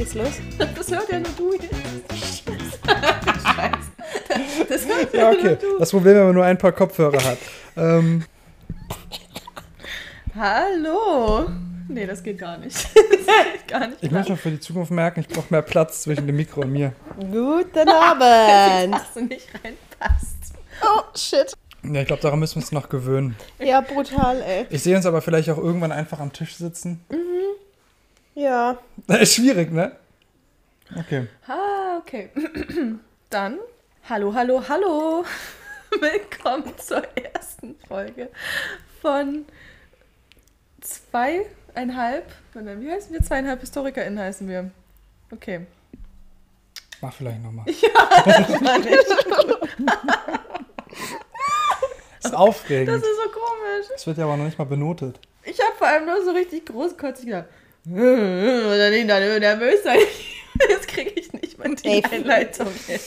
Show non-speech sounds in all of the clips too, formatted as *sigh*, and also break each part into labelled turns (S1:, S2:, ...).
S1: Schieß los. *laughs*
S2: Das hört ja nur du jetzt. *laughs* Scheiße. Das hört
S3: Ja,
S2: ja
S3: okay.
S2: nur du.
S3: Das Problem, wenn man nur ein paar Kopfhörer hat. Ähm,
S2: Hallo. Nee, das geht gar nicht. *laughs* Das geht gar nicht.
S3: ich muss mir für die Zukunft merken, ich brauche mehr Platz zwischen dem Mikro und mir.
S1: Guten Abend.
S2: Dass du nicht reinpasst.
S1: Oh, shit.
S3: Ja, ich glaube, daran müssen wir uns noch gewöhnen.
S1: Ja, brutal, ey.
S3: Ich sehe uns aber vielleicht auch irgendwann einfach am Tisch sitzen.
S1: Ja. *laughs*
S3: ist schwierig, ne? Okay.
S2: Ah, okay. *clears throat* Dann, hallo, hallo, hallo. *laughs* Willkommen zur ersten Folge von zweieinhalb, wie heißen wir? Zweieinhalb HistorikerInnen heißen wir. Okay.
S3: Mach vielleicht nochmal.
S2: Mann, ich-
S3: ist aufregend.
S2: Das ist so komisch.
S3: Das wird ja aber noch nicht mal benotet.
S2: Ich habe vor allem nur so richtig großkotzig gedacht. Oder nicht dann nervös sein. Jetzt kriege ich nicht mal die
S1: Ey.
S2: Einleitung hin.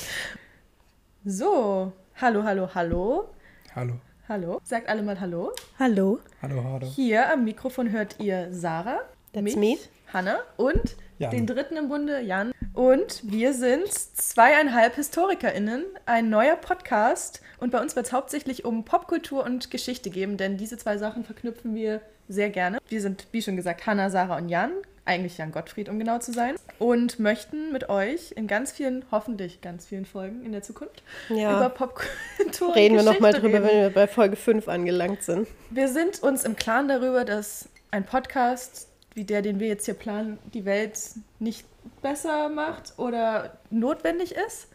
S2: So, hallo, hallo, hallo.
S3: Hallo.
S2: Hallo. Sagt alle mal Hallo.
S1: Hallo.
S3: Hallo, hallo.
S2: Hier am Mikrofon hört ihr Sarah,
S1: That's
S2: mich,
S1: me.
S2: Hanna und
S3: Jan.
S2: den dritten im Bunde, Jan. Und wir sind zweieinhalb HistorikerInnen, ein neuer Podcast. Und bei uns wird es hauptsächlich um Popkultur und Geschichte gehen, denn diese zwei Sachen verknüpfen wir sehr gerne. Wir sind, wie schon gesagt, Hanna, Sarah und Jan. Eigentlich Jan Gottfried, um genau zu sein. Und möchten mit euch in ganz vielen, hoffentlich ganz vielen Folgen in der Zukunft über
S1: Ja.
S2: Popkultur
S1: Reden wir
S2: und
S1: nochmal drüber,
S2: reden.
S1: wenn wir bei Folge 5 angelangt sind.
S2: Wir sind uns im Klaren darüber, dass ein Podcast wie der, den wir jetzt hier planen, die Welt nicht besser macht oder notwendig ist.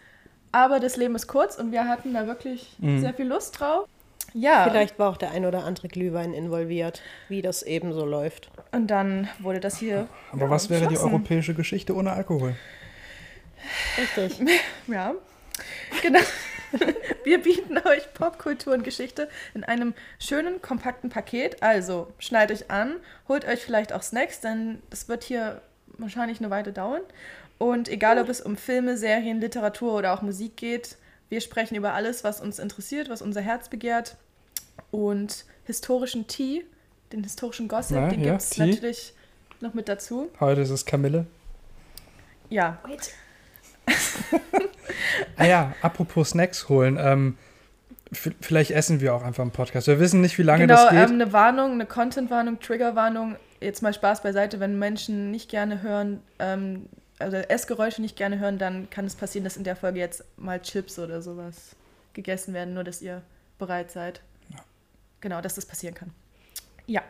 S2: Aber das Leben ist kurz und wir hatten da wirklich
S3: Mhm.
S2: sehr viel Lust drauf. Ja,
S1: Vielleicht war auch der ein oder andere Glühwein involviert, wie das eben so läuft.
S2: und dann wurde das hier.
S3: Aber
S2: ja,
S3: was wäre die europäische Geschichte ohne Alkohol?
S1: Richtig. *laughs*
S2: Ja, genau. *laughs* Wir bieten euch Popkultur und Geschichte in einem schönen, kompakten Paket. Also schneidet euch an, holt euch vielleicht auch Snacks, denn es wird hier wahrscheinlich eine Weile dauern. Und egal, ob es um Filme, Serien, Literatur oder auch Musik geht, wir sprechen über alles, was uns interessiert, was unser Herz begehrt. Und historischen Tee, den historischen Gossip,
S3: Ja,
S2: den
S3: ja,
S2: gibt es natürlich noch mit dazu.
S3: Heute ist es Kamille.
S2: Ja,
S3: Ah ja, apropos Snacks holen. Ähm, vielleicht essen wir auch einfach im Podcast. Wir wissen nicht, wie lange
S2: genau,
S3: das geht.
S2: ähm, eine Warnung, eine Content-Warnung, Trigger-Warnung. Jetzt mal Spaß beiseite, wenn Menschen nicht gerne hören, ähm, also Essgeräusche nicht gerne hören, dann kann es passieren, dass in der Folge jetzt mal Chips oder sowas gegessen werden, nur dass ihr bereit seid. Genau, dass das passieren kann. Ja.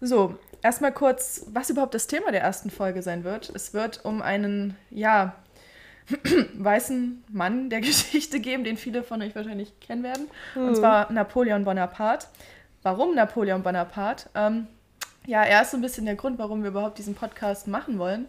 S2: So, erstmal kurz, was überhaupt das Thema der ersten Folge sein wird. Es wird um einen, ja, *clears throat* weißen Mann der *laughs* Geschichte geben, den viele von euch wahrscheinlich kennen werden. Und zwar Napoleon Bonaparte. Warum Napoleon Bonaparte? Ähm, ja, er ist so ein bisschen der Grund, warum wir überhaupt diesen Podcast machen wollen.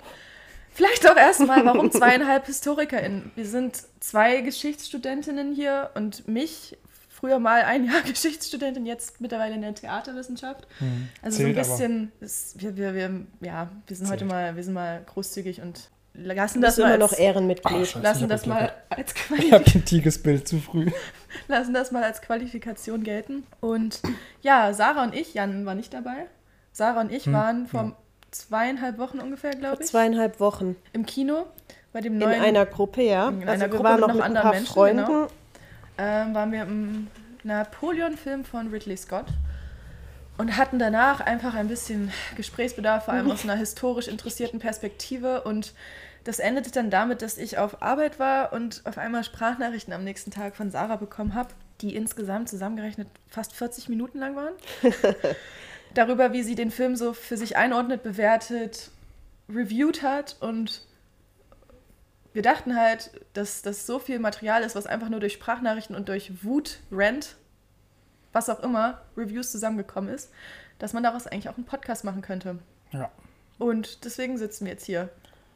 S2: Vielleicht auch erstmal, warum zweieinhalb HistorikerInnen? Wir sind zwei Geschichtsstudentinnen hier und mich, früher mal ein Jahr *laughs* Geschichtsstudentin, jetzt mittlerweile in der Theaterwissenschaft.
S3: Hm,
S2: Also so ein
S3: zählt
S2: bisschen, ist, wir, wir, wir, ja, wir sind heute
S3: Zählt.
S2: mal, wir sind mal großzügig und lassen das mal
S1: immer
S2: als,
S1: noch Ehrenmitglied.
S3: Scheiße.
S2: lassen
S3: ich hab
S2: das mal als *laughs*
S3: Ich
S2: Quali
S3: habe ein Tigesbild zu früh. *laughs*
S2: lassen das mal als Qualifikation gelten. Und ja, Sarah und ich, Jan war nicht dabei. Sarah und ich
S3: Hm,
S2: waren vor
S3: ja.
S2: Zweieinhalb Wochen ungefähr, glaube ich,
S1: zweieinhalb Wochen.
S2: im Kino bei dem
S1: In
S2: neuen
S1: einer Gruppe, ja.
S2: in
S1: also
S2: einer
S1: wir
S2: Gruppe
S1: waren
S2: mit
S1: noch
S2: noch
S1: mit ein
S2: anderen
S1: paar
S2: Menschen,
S1: Freunden.
S2: genau. ähm, waren wir im Napoleon-Film von Ridley Scott und hatten danach einfach ein bisschen Gesprächsbedarf, vor allem *laughs* aus einer historisch interessierten Perspektive. Und das endete dann damit, dass ich auf Arbeit war und auf einmal Sprachnachrichten am nächsten Tag von Sarah bekommen habe, die insgesamt zusammengerechnet fast 40 Minuten lang waren. *laughs* Darüber, wie sie den Film so für sich einordnet, bewertet, reviewed hat und wir dachten halt, dass das so viel Material ist, was einfach nur durch Sprachnachrichten und durch Wut, Rant, was auch immer, Reviews zusammengekommen ist, dass man daraus eigentlich auch einen Podcast machen könnte.
S3: Ja.
S2: Und deswegen sitzen wir jetzt hier.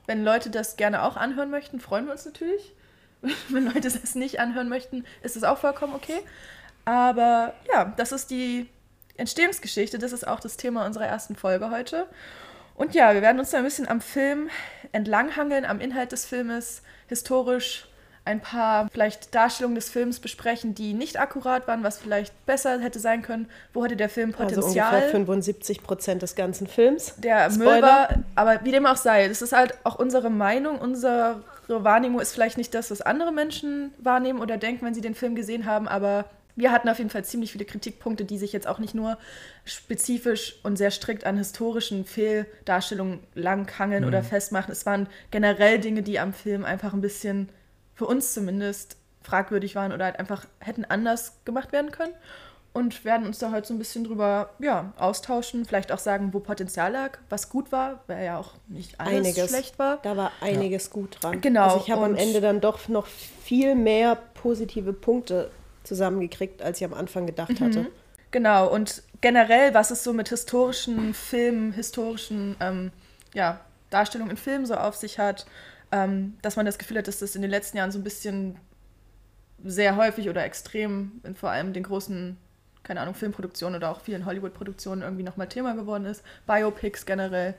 S2: Wenn Leute das gerne auch anhören möchten, freuen wir uns natürlich. *laughs* Wenn Leute das nicht anhören möchten, ist es auch vollkommen okay. Aber ja, das ist die Entstehungsgeschichte. Das ist auch das Thema unserer ersten Folge heute. Und ja, wir werden uns da ein bisschen am Film entlanghangeln, am Inhalt des Filmes, historisch ein paar vielleicht Darstellungen des Films besprechen, die nicht akkurat waren, was vielleicht besser hätte sein können. Wo hatte der Film Potenzial?
S1: Also ungefähr 75 Prozent des ganzen Films.
S2: Der Müll war, aber wie dem auch sei, das ist halt auch unsere Meinung, unsere Wahrnehmung ist vielleicht nicht das, was andere Menschen wahrnehmen oder denken, wenn sie den Film gesehen haben, aber wir hatten auf jeden Fall ziemlich viele Kritikpunkte, die sich jetzt auch nicht nur spezifisch und sehr strikt an historischen Fehldarstellungen langhangeln mhm. oder festmachen. Es waren generell Dinge, die am Film einfach ein bisschen für uns zumindest fragwürdig waren oder halt einfach hätten anders gemacht werden können. Und werden uns da heute so ein bisschen drüber ja, austauschen, vielleicht auch sagen, wo Potenzial lag, was gut war, weil ja auch nicht alles einiges, schlecht war.
S1: Da war einiges ja. gut dran.
S2: Genau.
S1: Also ich habe am Ende dann doch noch viel mehr positive Punkte zusammengekriegt, als ich am Anfang gedacht mhm. hatte.
S2: Genau, und generell, was es so mit historischen Filmen, historischen ähm, ja, Darstellungen in Filmen so auf sich hat ähm, dass man das Gefühl hat, dass das in den letzten Jahren so ein bisschen sehr häufig oder extrem in vor allem den großen, keine Ahnung, Filmproduktionen oder auch vielen Hollywood-Produktionen irgendwie nochmal Thema geworden ist. Biopics generell.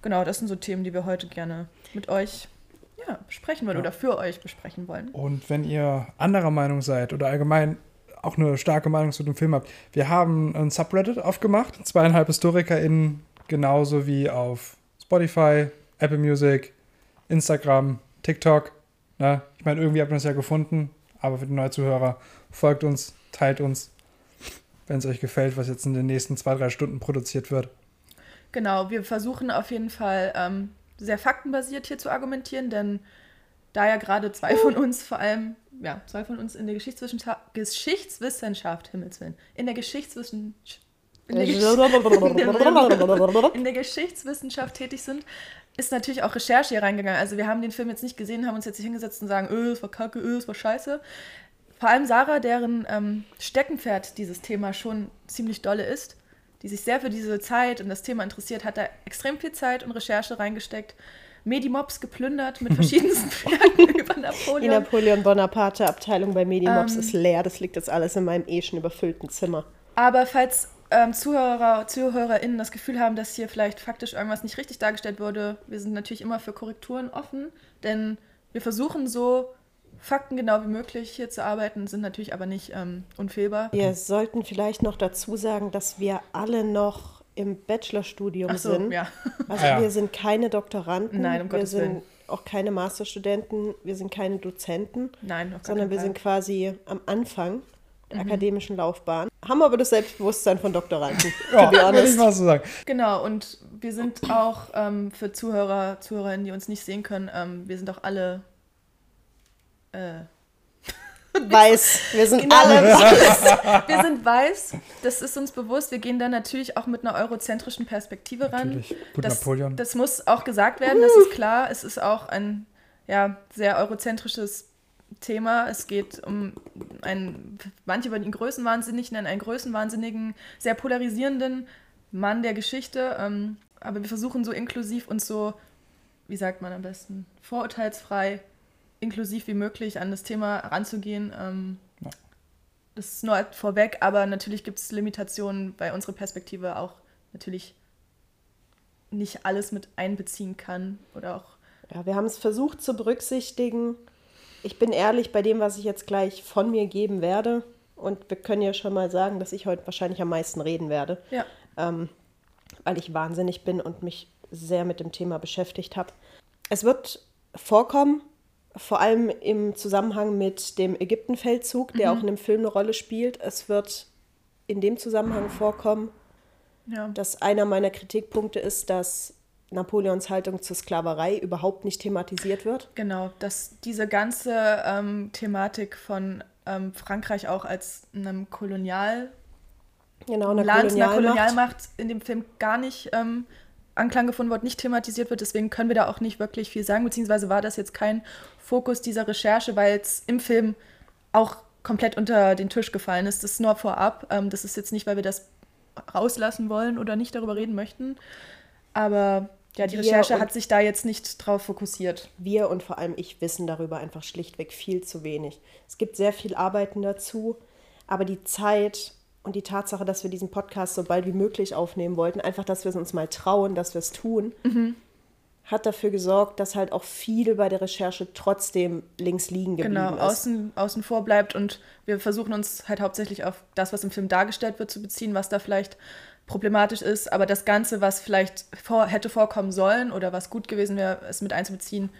S2: Genau, das sind so Themen, die wir heute gerne mit euch ja, besprechen wollen ja. oder für euch besprechen wollen.
S3: Und wenn ihr anderer Meinung seid oder allgemein auch eine starke Meinung zu dem Film habt, wir haben ein Subreddit aufgemacht, zweieinhalb HistorikerInnen, genauso wie auf Spotify, Apple Music, Instagram, TikTok. Ne? Ich meine, irgendwie habt ihr uns ja gefunden, aber für die neuen Zuhörer, folgt uns, teilt uns, wenn es euch gefällt, was jetzt in den nächsten zwei, drei Stunden produziert wird.
S2: Genau, wir versuchen auf jeden Fall ähm, sehr faktenbasiert hier zu argumentieren, denn da ja gerade zwei von uns vor allem, ja, zwei von uns in der Geschichtswissenschaft, Geschichtswissenschaft, Himmelswillen, in der Geschichtswissenschaft, in der, *laughs* in der Geschichtswissenschaft tätig sind, ist natürlich auch Recherche hier reingegangen. Also wir haben den Film jetzt nicht gesehen, haben uns jetzt hier hingesetzt und sagen, öh, es war kacke, öh, es war scheiße. Vor allem Sarah, deren ähm, Steckenpferd dieses Thema schon ziemlich dolle ist, die sich sehr für diese Zeit und das Thema interessiert, hat da extrem viel Zeit und Recherche reingesteckt. Medimobs geplündert mit *laughs* verschiedensten Werken *laughs* über Napoleon.
S1: Die Napoleon Bonaparte Abteilung bei Medimobs ähm, ist leer. Das liegt jetzt alles in meinem eh schon überfüllten Zimmer.
S2: Aber falls ähm, Zuhörer, ZuhörerInnen das Gefühl haben, dass hier vielleicht faktisch irgendwas nicht richtig dargestellt wurde, wir sind natürlich immer für Korrekturen offen, denn wir versuchen so faktengenau wie möglich hier zu arbeiten, sind natürlich aber nicht ähm, unfehlbar.
S1: Wir sollten vielleicht noch dazu sagen, dass wir alle noch im Bachelorstudium so, sind.
S2: Ja.
S1: Also ja. wir sind keine Doktoranden,
S2: Nein, um
S1: wir
S2: Gottes
S1: sind
S2: Willen.
S1: auch keine Masterstudenten, wir sind keine Dozenten,
S2: Nein,
S1: sondern wir sind quasi am Anfang der mhm. akademischen Laufbahn. Haben aber das Selbstbewusstsein von Doktoranden. *laughs*
S3: ja, würde ich mal so sagen.
S2: Genau, und wir sind auch ähm, für Zuhörer, Zuhörerinnen, die uns nicht sehen können, ähm, wir sind auch alle äh,
S1: weiß. Wir sind genau, alle
S2: weiß. Wir sind weiß. Das ist uns bewusst. Wir gehen da natürlich auch mit einer eurozentrischen Perspektive ran.
S3: Natürlich. Gut,
S2: das,
S3: Napoleon.
S2: Das muss auch gesagt werden, das ist klar. Es ist auch ein ja, sehr eurozentrisches Thema. Es geht um einen, manche würden ihn Größenwahnsinnig nennen, einen Größenwahnsinnigen, sehr polarisierenden Mann der Geschichte. Ähm, aber wir versuchen so inklusiv und so, wie sagt man am besten, vorurteilsfrei, inklusiv wie möglich an das Thema ranzugehen. Ähm, ja. Das ist nur vorweg, aber natürlich gibt es Limitationen, weil unsere Perspektive auch natürlich nicht alles mit einbeziehen kann oder auch.
S1: Ja, wir haben es versucht zu berücksichtigen ich bin ehrlich bei dem, was ich jetzt gleich von mir geben werde. Und wir können ja schon mal sagen, dass ich heute wahrscheinlich am meisten reden werde.
S2: Ja.
S1: Ähm, weil ich wahnsinnig bin und mich sehr mit dem Thema beschäftigt habe. Es wird vorkommen, vor allem im Zusammenhang mit dem Ägyptenfeldzug, der mhm. auch in dem Film eine Rolle spielt. Es wird in dem Zusammenhang vorkommen, ja. dass einer meiner Kritikpunkte ist, dass Napoleons Haltung zur Sklaverei überhaupt nicht thematisiert wird.
S2: Genau, dass diese ganze ähm, Thematik von ähm, Frankreich auch als einem Kolonial
S1: genau, eine
S2: Land, Kolonialmacht. einer Kolonialmacht in dem Film gar nicht ähm, Anklang gefunden wird, nicht thematisiert wird. Deswegen können wir da auch nicht wirklich viel sagen, beziehungsweise war das jetzt kein Fokus dieser Recherche, weil es im Film auch komplett unter den Tisch gefallen ist. Das ist nur vorab. Ähm, das ist jetzt nicht, weil wir das rauslassen wollen oder nicht darüber reden möchten. Aber ja, die Recherche hat sich da jetzt nicht drauf fokussiert.
S1: Wir und vor allem ich wissen darüber einfach schlichtweg viel zu wenig. Es gibt sehr viel Arbeiten dazu, aber die Zeit und die Tatsache, dass wir diesen Podcast so bald wie möglich aufnehmen wollten, einfach, dass wir es uns mal trauen, dass wir es tun, mhm. Hat dafür gesorgt, dass halt auch viel bei der Recherche trotzdem links liegen geblieben
S2: genau,
S1: ist.
S2: außen, außen vor bleibt und wir versuchen uns halt hauptsächlich auf das, was im Film dargestellt wird, zu beziehen, was da vielleicht problematisch ist, aber das Ganze, was vielleicht vor, hätte vorkommen sollen oder was gut gewesen wäre, es mit einzubeziehen,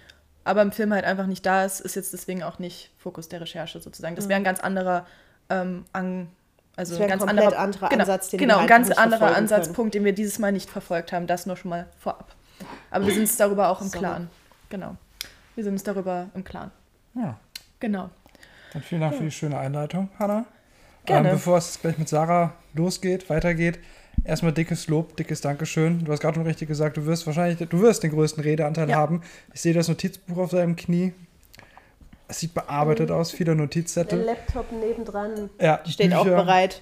S2: aber im Film halt einfach nicht da ist, ist jetzt deswegen auch nicht Fokus der Recherche sozusagen. Das wäre ein ganz anderer ähm, an, also ein ganz anderer
S1: anderer
S2: genau,
S1: Ansatz, den
S2: genau,
S1: wir
S2: ein
S1: halt
S2: ganz anderer Ansatzpunkt, den wir dieses Mal nicht verfolgt haben. Das nur schon mal vorab. Aber wir sind uns darüber auch im
S1: Sorry.
S2: Klaren. Genau. Wir sind uns darüber im Klaren.
S3: Ja.
S2: Genau.
S3: Dann vielen Dank für die schöne Einleitung, Hanna.
S2: Gerne.
S3: Ähm, bevor es gleich mit Sarah losgeht, weitergeht, erstmal dickes Lob, dickes Dankeschön. Du hast gerade schon richtig gesagt, du wirst wahrscheinlich, du wirst den größten Redeanteil
S2: Ja.
S3: haben. Ich sehe das Notizbuch auf deinem Knie. Es sieht bearbeitet aus, viele
S1: Der
S3: Notizzettel.
S1: Laptop nebendran
S3: Ja,
S1: steht auch
S3: Bücher.
S1: bereit.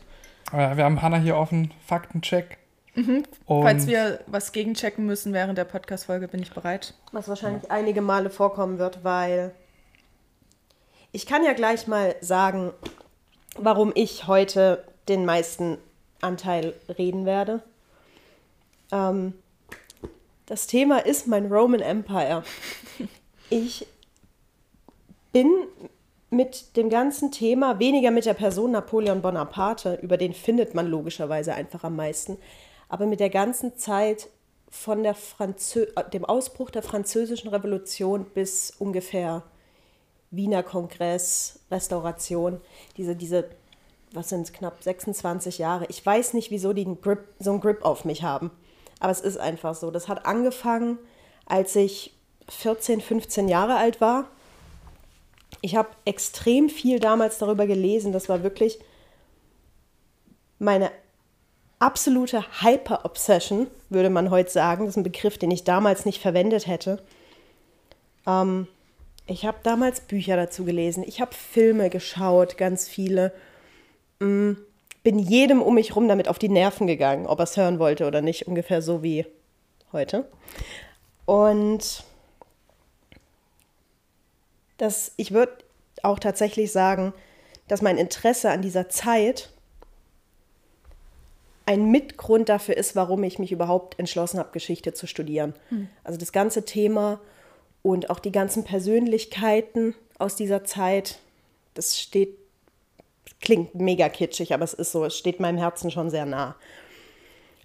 S3: Ja, wir haben Hanna hier offen, Faktencheck. Und
S2: Falls wir was gegenchecken müssen während der Podcast-Folge, bin ich bereit.
S1: Was wahrscheinlich einige Male vorkommen wird, weil ich kann ja gleich mal sagen, warum ich heute den meisten Anteil reden werde. Ähm, das Thema ist mein Roman Empire. Ich bin mit dem ganzen Thema, weniger mit der Person Napoleon Bonaparte, über den findet man logischerweise einfach am meisten, aber mit der ganzen Zeit von der Franzö äh, dem Ausbruch der Französischen Revolution bis ungefähr Wiener Kongress, Restauration, diese, diese was sind es, knapp 26 Jahre. Ich weiß nicht, wieso die einen Grip, so einen Grip auf mich haben. Aber es ist einfach so. Das hat angefangen, als ich 14, 15 Jahre alt war. Ich habe extrem viel damals darüber gelesen. Das war wirklich meine absolute Hyper-Obsession, würde man heute sagen. Das ist ein Begriff, den ich damals nicht verwendet hätte. Ähm, ich habe damals Bücher dazu gelesen. Ich habe Filme geschaut, ganz viele. Mm, Bin jedem um mich rum damit auf die Nerven gegangen, ob er es hören wollte oder nicht. Ungefähr so wie heute. Und das, ich würde auch tatsächlich sagen, dass mein Interesse an dieser Zeit ein Mitgrund dafür ist, warum ich mich überhaupt entschlossen habe, Geschichte zu studieren. Also das ganze Thema und auch die ganzen Persönlichkeiten aus dieser Zeit, das steht, klingt mega kitschig, aber es ist so, es steht meinem Herzen schon sehr nah.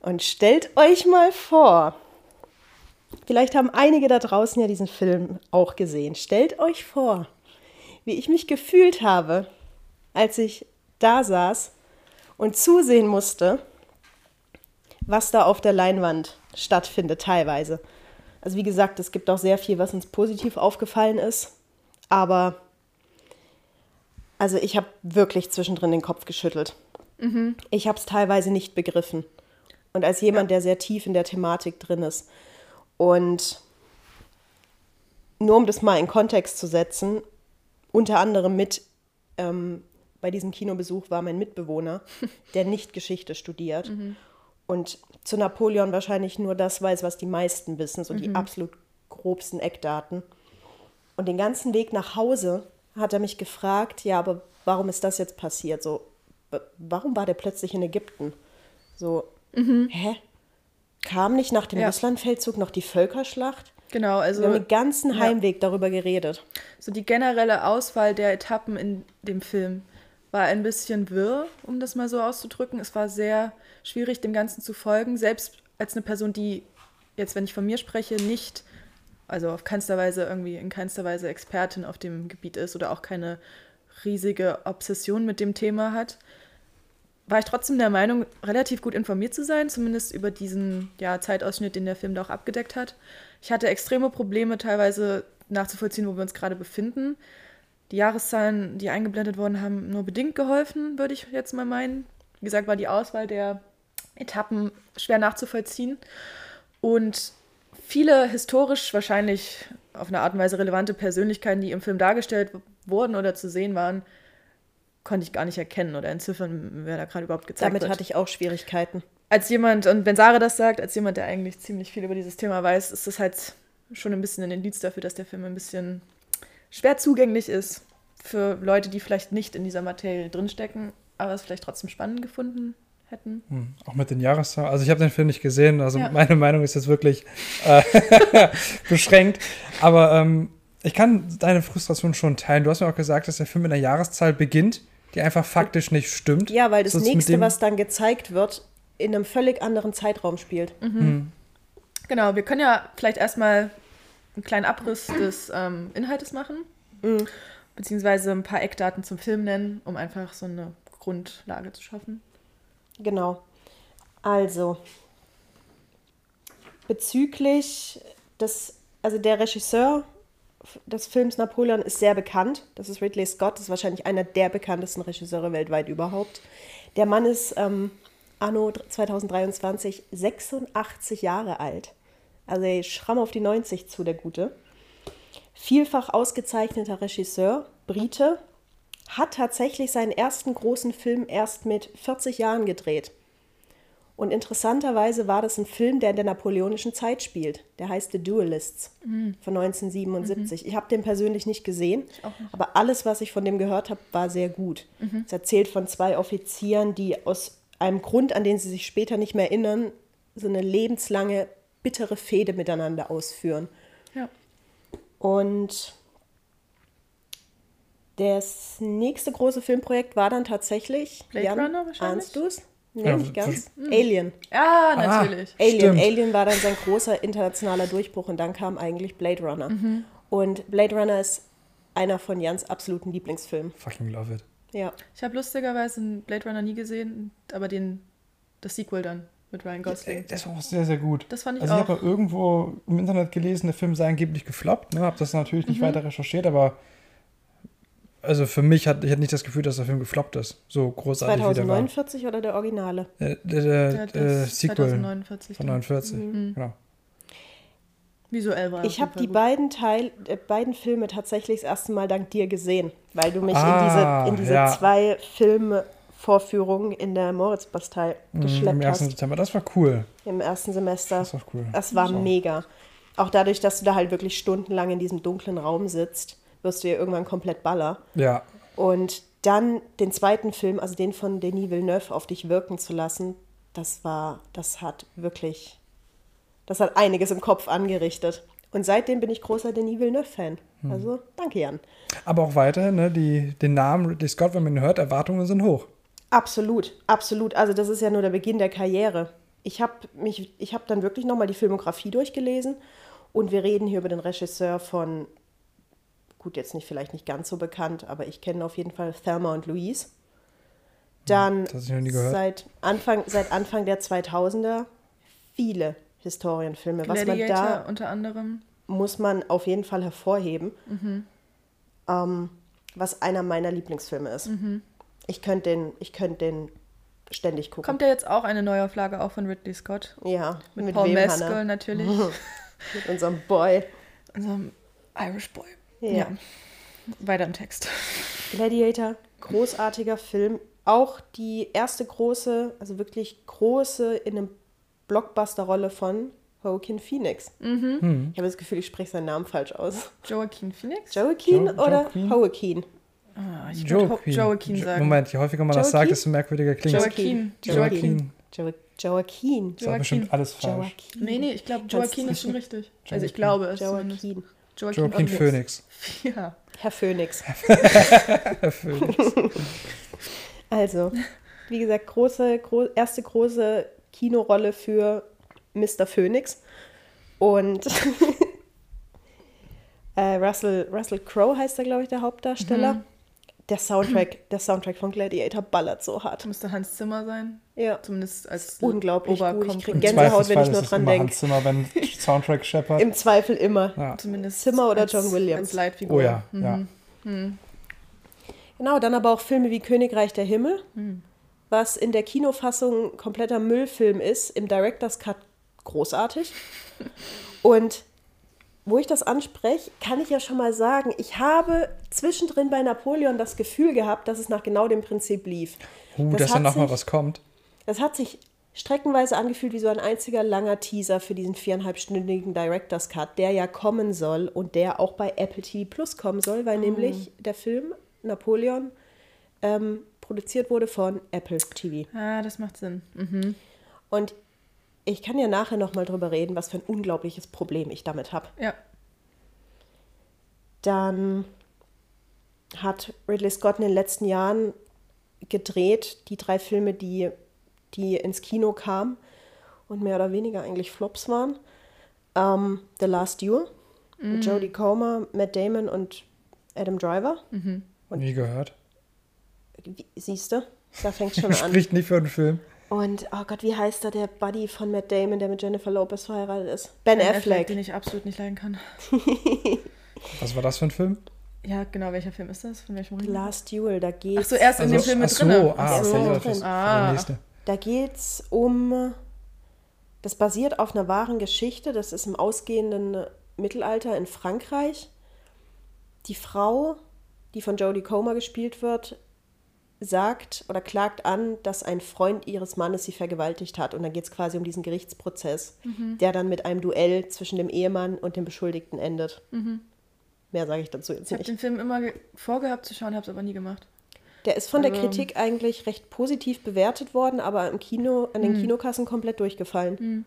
S1: Und stellt euch mal vor, vielleicht haben einige da draußen ja diesen Film auch gesehen. Stellt euch vor, wie ich mich gefühlt habe, als ich da saß und zusehen musste, was da auf der Leinwand stattfindet teilweise. Also wie gesagt, es gibt auch sehr viel, was uns positiv aufgefallen ist, aber also ich habe wirklich zwischendrin den Kopf geschüttelt. Ich habe es teilweise nicht begriffen. Und als jemand, der sehr tief in der Thematik drin ist. Und nur um das mal in Kontext zu setzen, unter anderem mit ähm, bei diesem Kinobesuch war mein Mitbewohner, *laughs* der nicht Geschichte studiert und zu Napoleon wahrscheinlich nur das weiß, was die meisten wissen, so die absolut grobsten Eckdaten. Und den ganzen Weg nach Hause hat er mich gefragt, ja, aber warum ist das jetzt passiert? So, warum war der plötzlich in Ägypten? So, hä? Kam nicht nach dem
S2: Ja.
S1: Russlandfeldzug noch die Völkerschlacht?
S2: Genau, also
S1: Wir haben den ganzen
S2: ja.
S1: Heimweg darüber geredet.
S2: so die generelle Auswahl der Etappen in dem Film war ein bisschen wirr, um das mal so auszudrücken. Es war sehr schwierig, dem Ganzen zu folgen. Selbst als eine Person, die jetzt, wenn ich von mir spreche, nicht, also auf keinster Weise irgendwie in keinster Weise Expertin auf dem Gebiet ist oder auch keine riesige Obsession mit dem Thema hat, war ich trotzdem der Meinung, relativ gut informiert zu sein, zumindest über diesen ja, Zeitausschnitt, den der Film da auch abgedeckt hat. Ich hatte extreme Probleme, teilweise nachzuvollziehen, wo wir uns gerade befinden. Die Jahreszahlen, die eingeblendet wurden, haben nur bedingt geholfen, würde ich jetzt mal meinen. Wie gesagt, war die Auswahl der Etappen schwer nachzuvollziehen. Und viele historisch wahrscheinlich auf eine Art und Weise relevante Persönlichkeiten, die im Film dargestellt wurden oder zu sehen waren, konnte ich gar nicht erkennen oder entziffern, wer da gerade überhaupt gezeigt
S1: Damit
S2: wird.
S1: hatte ich auch Schwierigkeiten.
S2: als jemand, und wenn Sarah das sagt, als jemand, der eigentlich ziemlich viel über dieses Thema weiß, ist das halt schon ein bisschen ein Indiz dafür, dass der Film ein bisschen schwer zugänglich ist für Leute, die vielleicht nicht in dieser Materie drinstecken, aber es vielleicht trotzdem spannend gefunden hätten.
S3: Hm, Auch mit den Jahreszahlen. Also ich habe den Film nicht gesehen, also ja. meine Meinung ist jetzt wirklich äh, *laughs* beschränkt. Aber ähm, ich kann deine Frustration schon teilen. Du hast mir auch gesagt, dass der Film in einer Jahreszahl beginnt, die einfach faktisch nicht stimmt.
S1: Ja, weil das so nächste, was dann gezeigt wird, in einem völlig anderen Zeitraum spielt.
S2: Mhm. Mhm. Genau, wir können ja vielleicht erstmal einen kleinen Abriss des ähm, Inhaltes machen, mhm. beziehungsweise ein paar Eckdaten zum Film nennen, um einfach so eine Grundlage zu schaffen.
S1: Genau. Also, bezüglich des, also der Regisseur des Films Napoleon ist sehr bekannt. Das ist Ridley Scott, das ist wahrscheinlich einer der bekanntesten Regisseure weltweit überhaupt. Der Mann ist ähm, anno 2023 86 Jahre alt. Also er schramm auf die 90 zu, der Gute. Vielfach ausgezeichneter Regisseur, Brite, hat tatsächlich seinen ersten großen Film erst mit 40 Jahren gedreht. Und interessanterweise war das ein Film, der in der napoleonischen Zeit spielt. Der heißt The Duelists mhm. von 1977. Mhm. Ich habe den persönlich nicht gesehen, nicht. aber alles, was ich von dem gehört habe, war sehr gut. Mhm. Es erzählt von zwei Offizieren, die aus einem Grund, an den sie sich später nicht mehr erinnern, so eine lebenslange, bittere Fehde miteinander ausführen.
S2: Ja.
S1: Und das nächste große Filmprojekt war dann tatsächlich.
S2: Blade
S1: Jan,
S2: Runner wahrscheinlich?
S1: Ahnst du es? Nee, nicht ganz. Alien.
S2: Ja, natürlich.
S1: Ah, Alien. Alien war dann sein großer internationaler Durchbruch und dann kam eigentlich Blade Runner. Mhm. Und Blade Runner ist einer von Jans absoluten Lieblingsfilmen.
S3: Fucking love it.
S1: Ja.
S2: Ich habe lustigerweise einen Blade Runner nie gesehen, aber den, das Sequel dann mit Ryan Gosling.
S3: Das war auch sehr, sehr gut.
S2: Das fand ich
S3: also
S2: auch.
S3: ich habe irgendwo im Internet gelesen, der Film sei angeblich gefloppt. Ne? Habe das natürlich nicht mhm. weiter recherchiert, aber also für mich hat ich hatte nicht das Gefühl, dass der Film gefloppt ist. So großartig
S1: 2049 oder der Originale?
S3: Äh, der, der, der Sequel
S2: 2049
S3: von 49, mhm. genau.
S2: Visuell war
S1: Ich habe die beiden Teil, äh, beiden Filme tatsächlich das erste Mal dank dir gesehen, weil du mich ah, in diese, in diese ja. zwei Filme Vorführungen in der Moritzbastei mhm, geschleppt. Im
S3: ersten
S1: hast.
S3: September, das war cool.
S1: Im ersten Semester.
S3: Das war cool.
S1: Das war das mega. Auch dadurch, dass du da halt wirklich stundenlang in diesem dunklen Raum sitzt wirst du ja irgendwann komplett baller.
S3: Ja.
S1: Und dann den zweiten Film, also den von Denis Villeneuve, auf dich wirken zu lassen, das war, das hat wirklich, das hat einiges im Kopf angerichtet. Und seitdem bin ich großer Denis Villeneuve-Fan. Hm. Also danke, Jan.
S3: Aber auch weiterhin, ne, die, den Namen Ridley Scott, wenn man ihn hört, Erwartungen sind hoch.
S1: Absolut, absolut. Also das ist ja nur der Beginn der Karriere. Ich habe mich, ich habe dann wirklich nochmal die Filmografie durchgelesen und wir reden hier über den Regisseur von gut, jetzt nicht vielleicht nicht ganz so bekannt, aber ich kenne auf jeden Fall Thelma und Louise. Dann seit Anfang, seit Anfang der 2000er viele Historienfilme.
S2: Gladiator was man da unter anderem
S1: muss man auf jeden Fall hervorheben, mhm. ähm, was einer meiner Lieblingsfilme ist. Mhm. Ich könnte den, ich könnte den ständig gucken.
S2: Kommt ja jetzt auch eine Neuauflage auch von Ridley Scott.
S1: Ja,
S2: mit, mit Paul Mescal natürlich. *laughs*
S1: mit unserem Boy.
S2: Unserem Irish Boy. Ja. ja. Weiter im Text.
S1: Gladiator, großartiger Film. Auch die erste große, also wirklich große in einem Blockbuster-Rolle von Joaquin Phoenix. Mhm. Hm. Ich habe das Gefühl, ich spreche seinen Namen falsch aus.
S2: Joaquin Phoenix?
S1: Joaquin jo oder Joaquin? Joaquin?
S2: Ah, ich Joaquin. Joaquin sagen.
S3: Moment, je häufiger man Joaquin? das sagt, desto merkwürdiger klingt
S2: es. Joaquin.
S1: Joaquin. Joaquin.
S3: Joaquin. Das war bestimmt alles falsch.
S2: Joaquin. Nee, nee, ich glaube, Joaquin ist schon *laughs* richtig. Joaquin. Also ich glaube es.
S1: Joaquin.
S3: Joaquin, Joaquin Phoenix. *laughs*
S2: Ja.
S1: Herr Phoenix.
S3: Herr Phoenix. *laughs*
S1: Also, wie gesagt, große, gro erste große Kinorolle für Mr. Phoenix. Und äh, Russell, Russell Crowe heißt da, glaube ich, der Hauptdarsteller. Mhm der Soundtrack, der Soundtrack von Gladiator ballert so hart.
S2: Müsste Hans Zimmer sein.
S1: Ja.
S2: Zumindest als
S1: unglaublich gut. Ich kriege Gänsehaut, wenn ich nur dran denke.
S3: Hans Zimmer, wenn *laughs* Soundtrack scheppert.
S1: Im Zweifel immer.
S2: Ja. Zumindest
S1: Zimmer oder als, John Williams. Als
S2: Leitfigur.
S3: Oh ja, mhm. ja.
S2: Mhm.
S1: Genau, dann aber auch Filme wie Königreich der Himmel, mhm. was in der Kinofassung kompletter Müllfilm ist, im Director's Cut großartig. *laughs* Und wo ich das anspreche, kann ich ja schon mal sagen, ich habe zwischendrin bei Napoleon das Gefühl gehabt, dass es nach genau dem Prinzip lief.
S3: Uh, das dass dann nochmal was kommt.
S1: Das hat sich streckenweise angefühlt wie so ein einziger langer Teaser für diesen viereinhalbstündigen Director's Cut, der ja kommen soll und der auch bei Apple TV Plus kommen soll, weil oh. nämlich der Film Napoleon ähm, produziert wurde von Apple TV.
S2: Ah, das macht Sinn. Mhm.
S1: Und ich kann ja nachher nochmal drüber reden, was für ein unglaubliches Problem ich damit habe.
S2: Ja.
S1: Dann hat Ridley Scott in den letzten Jahren gedreht, die drei Filme, die, die ins Kino kamen und mehr oder weniger eigentlich Flops waren. Ähm, The Last Duel mit Jodie Comer, Matt Damon und Adam Driver. Und-
S3: Nie gehört.
S1: Siehst du, da fängt schon *laughs* an.
S3: Spricht nicht für einen Film.
S1: Und, oh Gott, wie heißt da der Buddy von Matt Damon, der mit Jennifer Lopez verheiratet ist? Ben,
S2: Ben
S1: Affleck.
S2: Den ich absolut nicht leiden kann. *laughs*
S3: Was war das für ein Film?
S2: Ja, genau. Welcher Film ist das? Von welchem wir?
S1: Last Duel, da geht's,
S2: Ach so, erst in dem Film mit
S3: ach so,
S2: drin.
S3: ah,
S1: Ach so. Drin.
S3: ist
S2: Ah.
S3: der nächste.
S1: da geht's um, das basiert auf einer wahren Geschichte, das ist im ausgehenden Mittelalter in Frankreich. Die Frau, die von Jodie Comer gespielt wird, sagt oder klagt an, dass ein Freund ihres Mannes sie vergewaltigt hat. Und dann geht es quasi um diesen Gerichtsprozess, der dann mit einem Duell zwischen dem Ehemann und dem Beschuldigten endet. Mehr sage ich dazu jetzt
S2: Ich habe
S1: nicht.
S2: den Film immer ge- vorgehabt zu schauen, habe es aber nie gemacht.
S1: Der ist von der
S2: Also-
S1: Kritik eigentlich recht positiv bewertet worden, aber im Kino, an den Kinokassen komplett durchgefallen.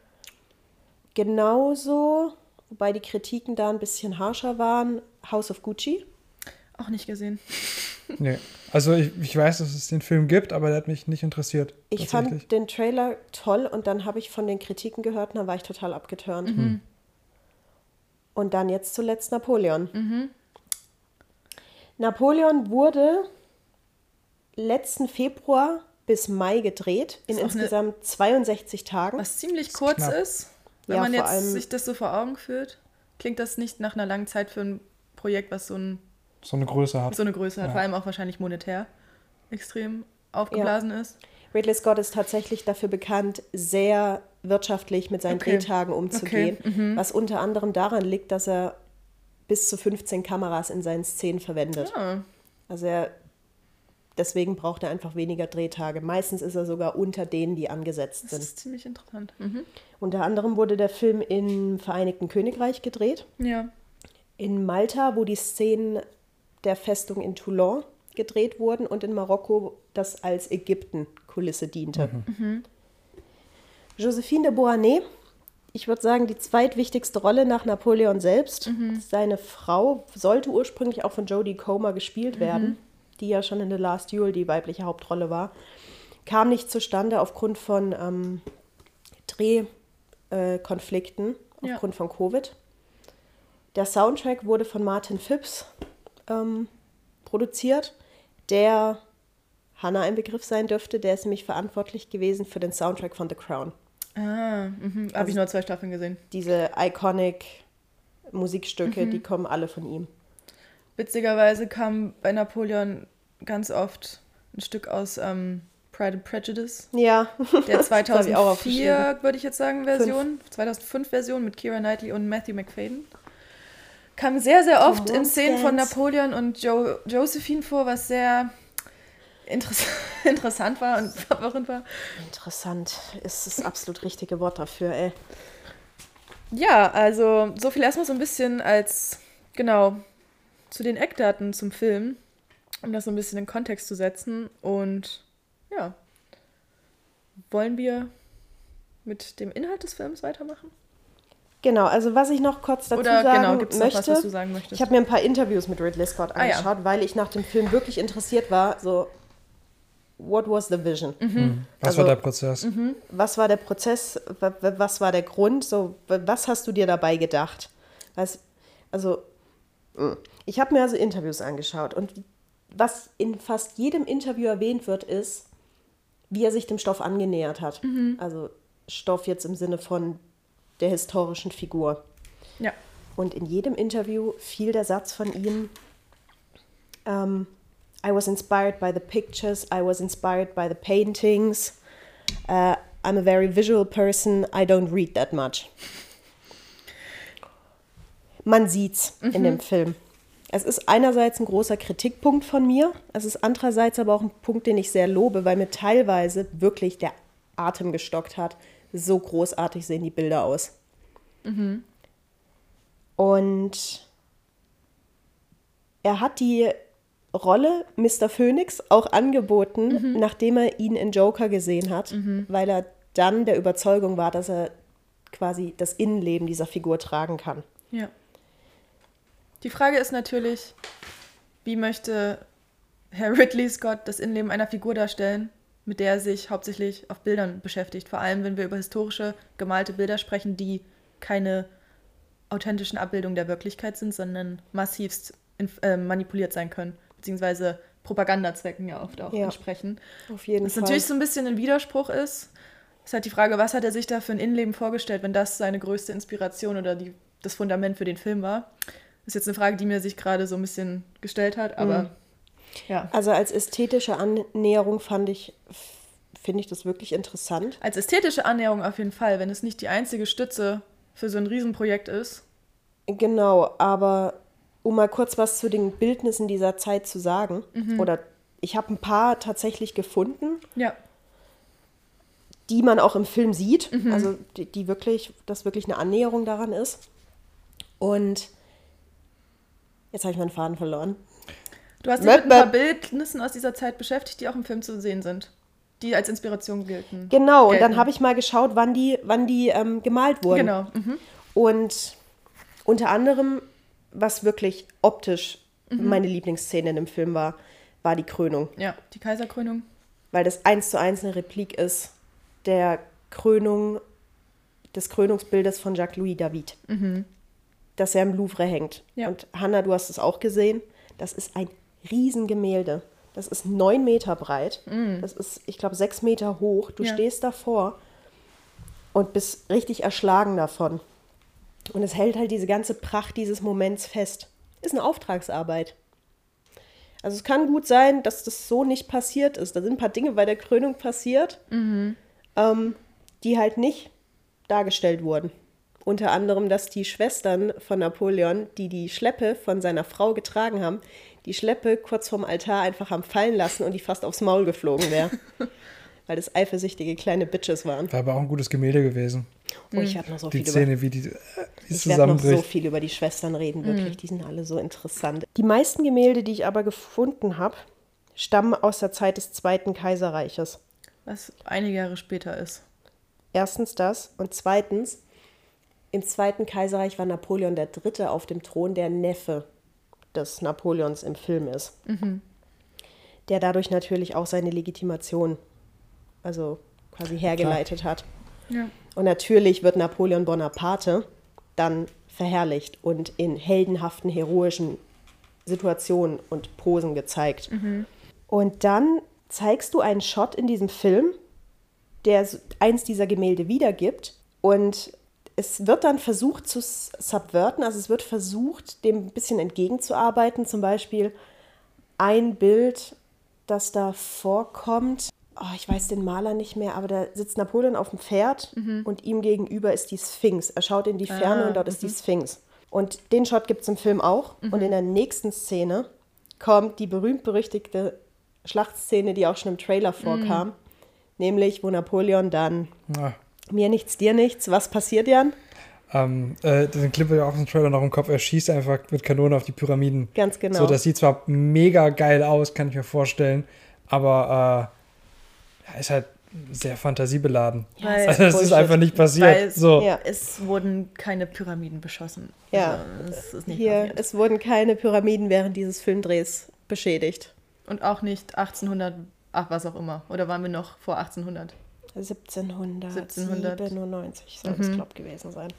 S1: Genauso, wobei die Kritiken da ein bisschen harscher waren, House of Gucci.
S2: Auch nicht gesehen.
S3: Nee. *laughs* Also ich, ich weiß, dass es den Film gibt, aber der hat mich nicht interessiert.
S1: Ich fand den Trailer toll und dann habe ich von den Kritiken gehört und dann war ich total abgeturnt. Und dann jetzt zuletzt Napoleon. Napoleon wurde letzten Februar bis Mai gedreht, in
S2: Ist auch eine-
S1: insgesamt 62 Tagen.
S2: Was ziemlich kurz
S3: knapp.
S2: ist, wenn
S1: Ja,
S2: man jetzt
S1: allem-
S2: sich das so vor Augen führt, klingt das nicht nach einer langen Zeit für ein Projekt, was so, ein,
S3: so eine Größe hat.
S2: so eine Größe hat,
S3: Ja.
S2: vor allem auch wahrscheinlich monetär extrem aufgeblasen ist.
S1: Ridley Scott ist tatsächlich dafür bekannt, sehr wirtschaftlich mit seinen
S2: Okay.
S1: Drehtagen umzugehen,
S2: Okay, mhm.
S1: was unter anderem daran liegt, dass er bis zu 15 Kameras in seinen Szenen verwendet.
S2: Ja.
S1: Also er, deswegen braucht er einfach weniger Drehtage. Meistens ist er sogar unter denen, die angesetzt
S2: Das
S1: sind.
S2: ist ziemlich interessant. Mhm.
S1: Unter anderem wurde der Film im Vereinigten Königreich gedreht,
S2: Ja.
S1: in Malta, wo die Szenen der Festung in Toulon gedreht wurden und in Marokko, das als Ägypten-Kulisse diente. Josephine de Beauharnais, ich würde sagen, die zweitwichtigste Rolle nach Napoleon selbst. Seine Frau sollte ursprünglich auch von Jodie Comer gespielt werden, die ja schon in The Last Duel die weibliche Hauptrolle war. Kam nicht zustande aufgrund von ähm, Drehkonflikten,
S2: Ja.
S1: aufgrund von Covid. Der Soundtrack wurde von Martin Phipps ähm, produziert, der Hannah ein Begriff sein dürfte. Der ist nämlich verantwortlich gewesen für den Soundtrack von The Crown.
S2: Ah, mhm. habe
S1: Also-
S2: ich nur zwei Staffeln gesehen.
S1: Diese iconic Musikstücke,
S2: Mhm.
S1: die kommen alle von ihm.
S2: Witzigerweise kam bei Napoleon ganz oft ein Stück aus ähm, Pride and Prejudice.
S1: Ja,
S2: Der *laughs*
S1: Das hab ich auch aufgeschrieben.
S2: 2004, würde ich jetzt sagen, Version. 2005-Version mit Keira Knightley und Matthew McFadden. Kam sehr, sehr oft in Szenen von. Napoleon und jo Josephine vor, was sehr interess *laughs* interessant war und verwirrend war.
S1: interessant. Ist das absolut richtige Wort dafür, ey.
S2: Ja, also so viel erstmal so ein bisschen als, genau, zu den Eckdaten zum Film, um das so ein bisschen in Kontext zu setzen. Und ja, wollen wir mit dem Inhalt des Films weitermachen?
S1: Genau, also was ich noch kurz dazu
S2: Oder
S1: sagen
S2: genau, es noch
S1: möchte.
S2: was, was du sagen möchtest?
S1: Ich habe mir ein paar Interviews mit Ridley Scott
S2: Ah, ja.
S1: angeschaut, weil ich nach dem Film wirklich interessiert war. So, what was the vision?
S2: Mhm.
S3: Was
S1: Also-
S3: war der Prozess?
S1: Was war der Prozess? wa- wa- Was war der Grund? So, wa- was hast du dir dabei gedacht? Was, also, mm. ich habe mir also Interviews angeschaut und was in fast jedem Interview erwähnt wird, ist, wie er sich dem Stoff angenähert hat. Also Stoff jetzt im Sinne von der historischen Figur.
S2: Ja.
S1: Und in jedem Interview fiel der Satz von ihm, ähm, I was inspired by the pictures, I was inspired by the paintings, uh, I'm a very visual person, I don't read that much. Man sieht's in dem Film. Es ist einerseits ein großer Kritikpunkt von mir, es ist andererseits aber auch ein Punkt, den ich sehr lobe, weil mir teilweise wirklich der Atem gestockt hat. So großartig sehen die Bilder aus. Und er hat die Rolle Mr. Phoenix auch angeboten, nachdem er ihn in Joker gesehen hat, weil er dann der Überzeugung war, dass er quasi das Innenleben dieser Figur tragen kann.
S2: Ja. Die Frage ist natürlich, wie möchte Herr Ridley Scott das Innenleben einer Figur darstellen, mit der er sich hauptsächlich auf Bildern beschäftigt. Vor allem, wenn wir über historische gemalte Bilder sprechen, die keine authentischen Abbildungen der Wirklichkeit sind, sondern massivst äh, manipuliert sein können, beziehungsweise Propagandazwecken ja oft auch
S1: Ja.
S2: entsprechen.
S1: Auf jeden
S2: Was
S1: Fall.
S2: natürlich so ein bisschen ein Widerspruch ist, ist halt die Frage, was hat er sich da für ein Innenleben vorgestellt, wenn das seine größte Inspiration oder die, das Fundament für den Film war. Ist jetzt eine Frage, die mir sich gerade so ein bisschen gestellt hat, aber
S1: Mhm.
S2: Ja.
S1: Also als ästhetische Annäherung fand ich, finde ich das wirklich interessant.
S2: Als ästhetische Annäherung auf jeden Fall, wenn es nicht die einzige Stütze für so ein Riesenprojekt ist.
S1: Genau, aber um mal kurz was zu den Bildnissen dieser Zeit zu sagen, oder ich habe ein paar tatsächlich gefunden,
S2: Ja,
S1: die man auch im Film sieht, also die, die wirklich, das wirklich eine Annäherung daran ist. Und jetzt habe ich meinen Faden verloren.
S2: Du hast dich
S1: Möp,
S2: mit ein paar. Bildnissen aus dieser Zeit beschäftigt, die auch im Film zu sehen sind, die als Inspiration gelten.
S1: Genau, und
S2: gelten.
S1: dann habe ich mal geschaut, wann die, wann die ähm, gemalt wurden.
S2: Genau. Mhm.
S1: Und unter anderem, was wirklich optisch
S2: Mhm.
S1: meine Lieblingsszene in dem Film war, war die Krönung.
S2: Ja, die Kaiserkrönung.
S1: Weil das eins zu eins eine Replik ist der Krönung, des Krönungsbildes von Jacques-Louis David, das ja im Louvre hängt.
S2: Ja.
S1: Und Hanna, du hast es auch gesehen, das ist ein Riesengemälde. Das ist neun Meter breit. Das ist, ich glaube, sechs Meter hoch. Du
S2: Ja.
S1: stehst davor und bist richtig erschlagen davon. Und es hält halt diese ganze Pracht dieses Moments fest. Ist eine Auftragsarbeit. Also es kann gut sein, dass das so nicht passiert ist. Da sind ein paar Dinge bei der Krönung passiert, ähm, die halt nicht dargestellt wurden. Unter anderem, dass die Schwestern von Napoleon, die die Schleppe von seiner Frau getragen haben, die Schleppe kurz vorm Altar einfach haben fallen lassen und die fast aufs Maul geflogen wäre. *laughs* Weil das eifersüchtige kleine Bitches waren.
S3: War aber auch ein gutes Gemälde gewesen.
S1: Oh, ich werde noch so
S3: Die
S1: viel über
S3: Szene, wie die, äh,
S1: ich werde noch so viel über die Schwestern reden, wirklich. Die sind alle so interessant. Die meisten Gemälde, die ich aber gefunden habe, stammen aus der Zeit des Zweiten Kaiserreiches.
S2: Was einige Jahre später ist.
S1: Erstens das und zweitens, im Zweiten Kaiserreich war Napoleon III. auf dem Thron, der Neffe des Napoleons im Film ist. Der dadurch natürlich auch seine Legitimation, also quasi hergeleitet hat.
S2: Ja.
S1: Und natürlich wird Napoleon Bonaparte dann verherrlicht und in heldenhaften, heroischen Situationen und Posen gezeigt. Und dann zeigst du einen Shot in diesem Film, der eins dieser Gemälde wiedergibt. Und es wird dann versucht zu subverten, also es wird versucht, dem ein bisschen entgegenzuarbeiten. Zum Beispiel ein Bild, das da vorkommt. Oh, ich weiß den Maler nicht mehr, aber da sitzt Napoleon auf dem Pferd und ihm gegenüber ist die Sphinx. Er schaut in die Ferne
S2: Ah,
S1: und dort ist die Sphinx. Und den Shot gibt es im Film auch. Und in der nächsten Szene kommt die berühmt-berüchtigte Schlachtszene, die auch schon im Trailer vorkam. Nämlich, wo Napoleon dann
S3: Ah,
S1: mir nichts, dir nichts. Was passiert, Jan?
S3: ähm, äh, den Clip ja auch im Trailer noch im Kopf. Er schießt einfach mit Kanonen auf die Pyramiden.
S1: Ganz genau.
S3: So, das sieht zwar mega geil aus, kann ich mir vorstellen, aber äh, ja, ist halt sehr fantasiebeladen.
S2: Weil-
S3: Also, das ist
S1: Bullshit.
S3: einfach nicht passiert.
S2: Weil es-
S3: so.
S1: Ja.
S2: Es wurden keine Pyramiden beschossen.
S1: Ja.
S2: Also, es ist nicht
S1: Hier,
S2: passiert.
S1: es wurden keine Pyramiden während dieses Filmdrehs beschädigt.
S2: Und auch nicht 1800, ach was auch immer. Oder waren wir noch vor 1800?
S1: 1797 soll es, glaube gewesen sein.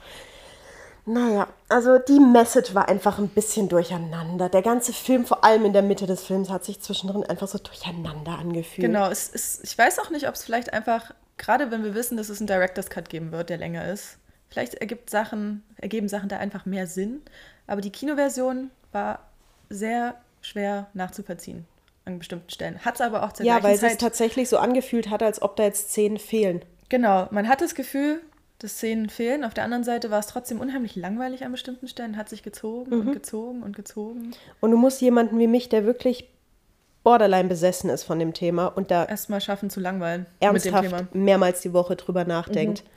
S1: Naja, also die Message war einfach ein bisschen durcheinander. Der ganze Film, vor allem in der Mitte des Films, hat sich zwischendrin einfach so durcheinander angefühlt.
S2: Genau, es ist, ich weiß auch nicht, ob es vielleicht einfach, gerade wenn wir wissen, dass es einen Director's Cut geben wird, der länger ist, vielleicht ergibt Sachen, ergeben Sachen da einfach mehr Sinn. Aber die Kinoversion war sehr schwer nachzuvollziehen an bestimmten Stellen. Hat es aber auch zur
S1: Ja, weil es sich
S2: Zeit.
S1: tatsächlich so angefühlt hat, als ob da jetzt Szenen fehlen.
S2: Genau, man hat das Gefühl, dass Szenen fehlen. Auf der anderen Seite war es trotzdem unheimlich langweilig an bestimmten Stellen, hat sich gezogen
S1: Mhm.
S2: und gezogen und gezogen.
S1: Und du musst jemanden wie mich, der wirklich borderline besessen ist von dem Thema und da
S2: Erstmal schaffen zu langweilen mit dem
S1: ernsthaft
S2: Thema.
S1: mehrmals die Woche drüber nachdenkt. *laughs*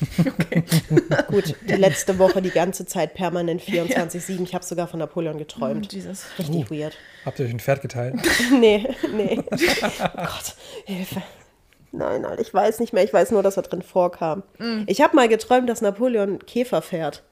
S1: *laughs* Gut, die *laughs* letzte Woche die ganze Zeit permanent 24-7. Ich habe sogar von Napoleon geträumt.
S2: Jesus.
S1: Richtig weird.
S3: Habt ihr euch ein Pferd geteilt?
S1: Nee, nee. Oh Gott, Hilfe. Nein, nein, ich weiß nicht mehr. Ich weiß nur, dass er drin vorkam. Ich habe mal geträumt, dass Napoleon Käfer fährt.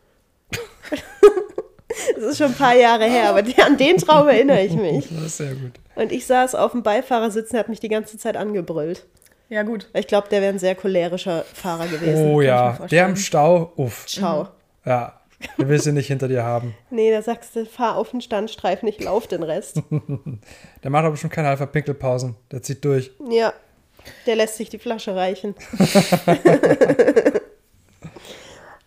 S1: Das ist schon ein paar Jahre her, aber an den Traum erinnere ich mich.
S3: Das ist sehr gut.
S1: Und ich saß auf dem Beifahrersitz und hat mich die ganze Zeit angebrüllt.
S2: Ja, gut.
S1: Ich glaube, der wäre ein sehr cholerischer Fahrer gewesen.
S3: Oh ja, der im Stau, uff.
S1: Ciao.
S3: Ja, der will sie nicht hinter dir haben. *laughs*
S1: Nee, da sagst du, fahr auf den Standstreifen, ich lauf den Rest. *laughs*
S3: Der macht aber schon keine Alpha-Pinkelpausen. Der zieht durch.
S1: Ja, der lässt sich die Flasche reichen. *laughs*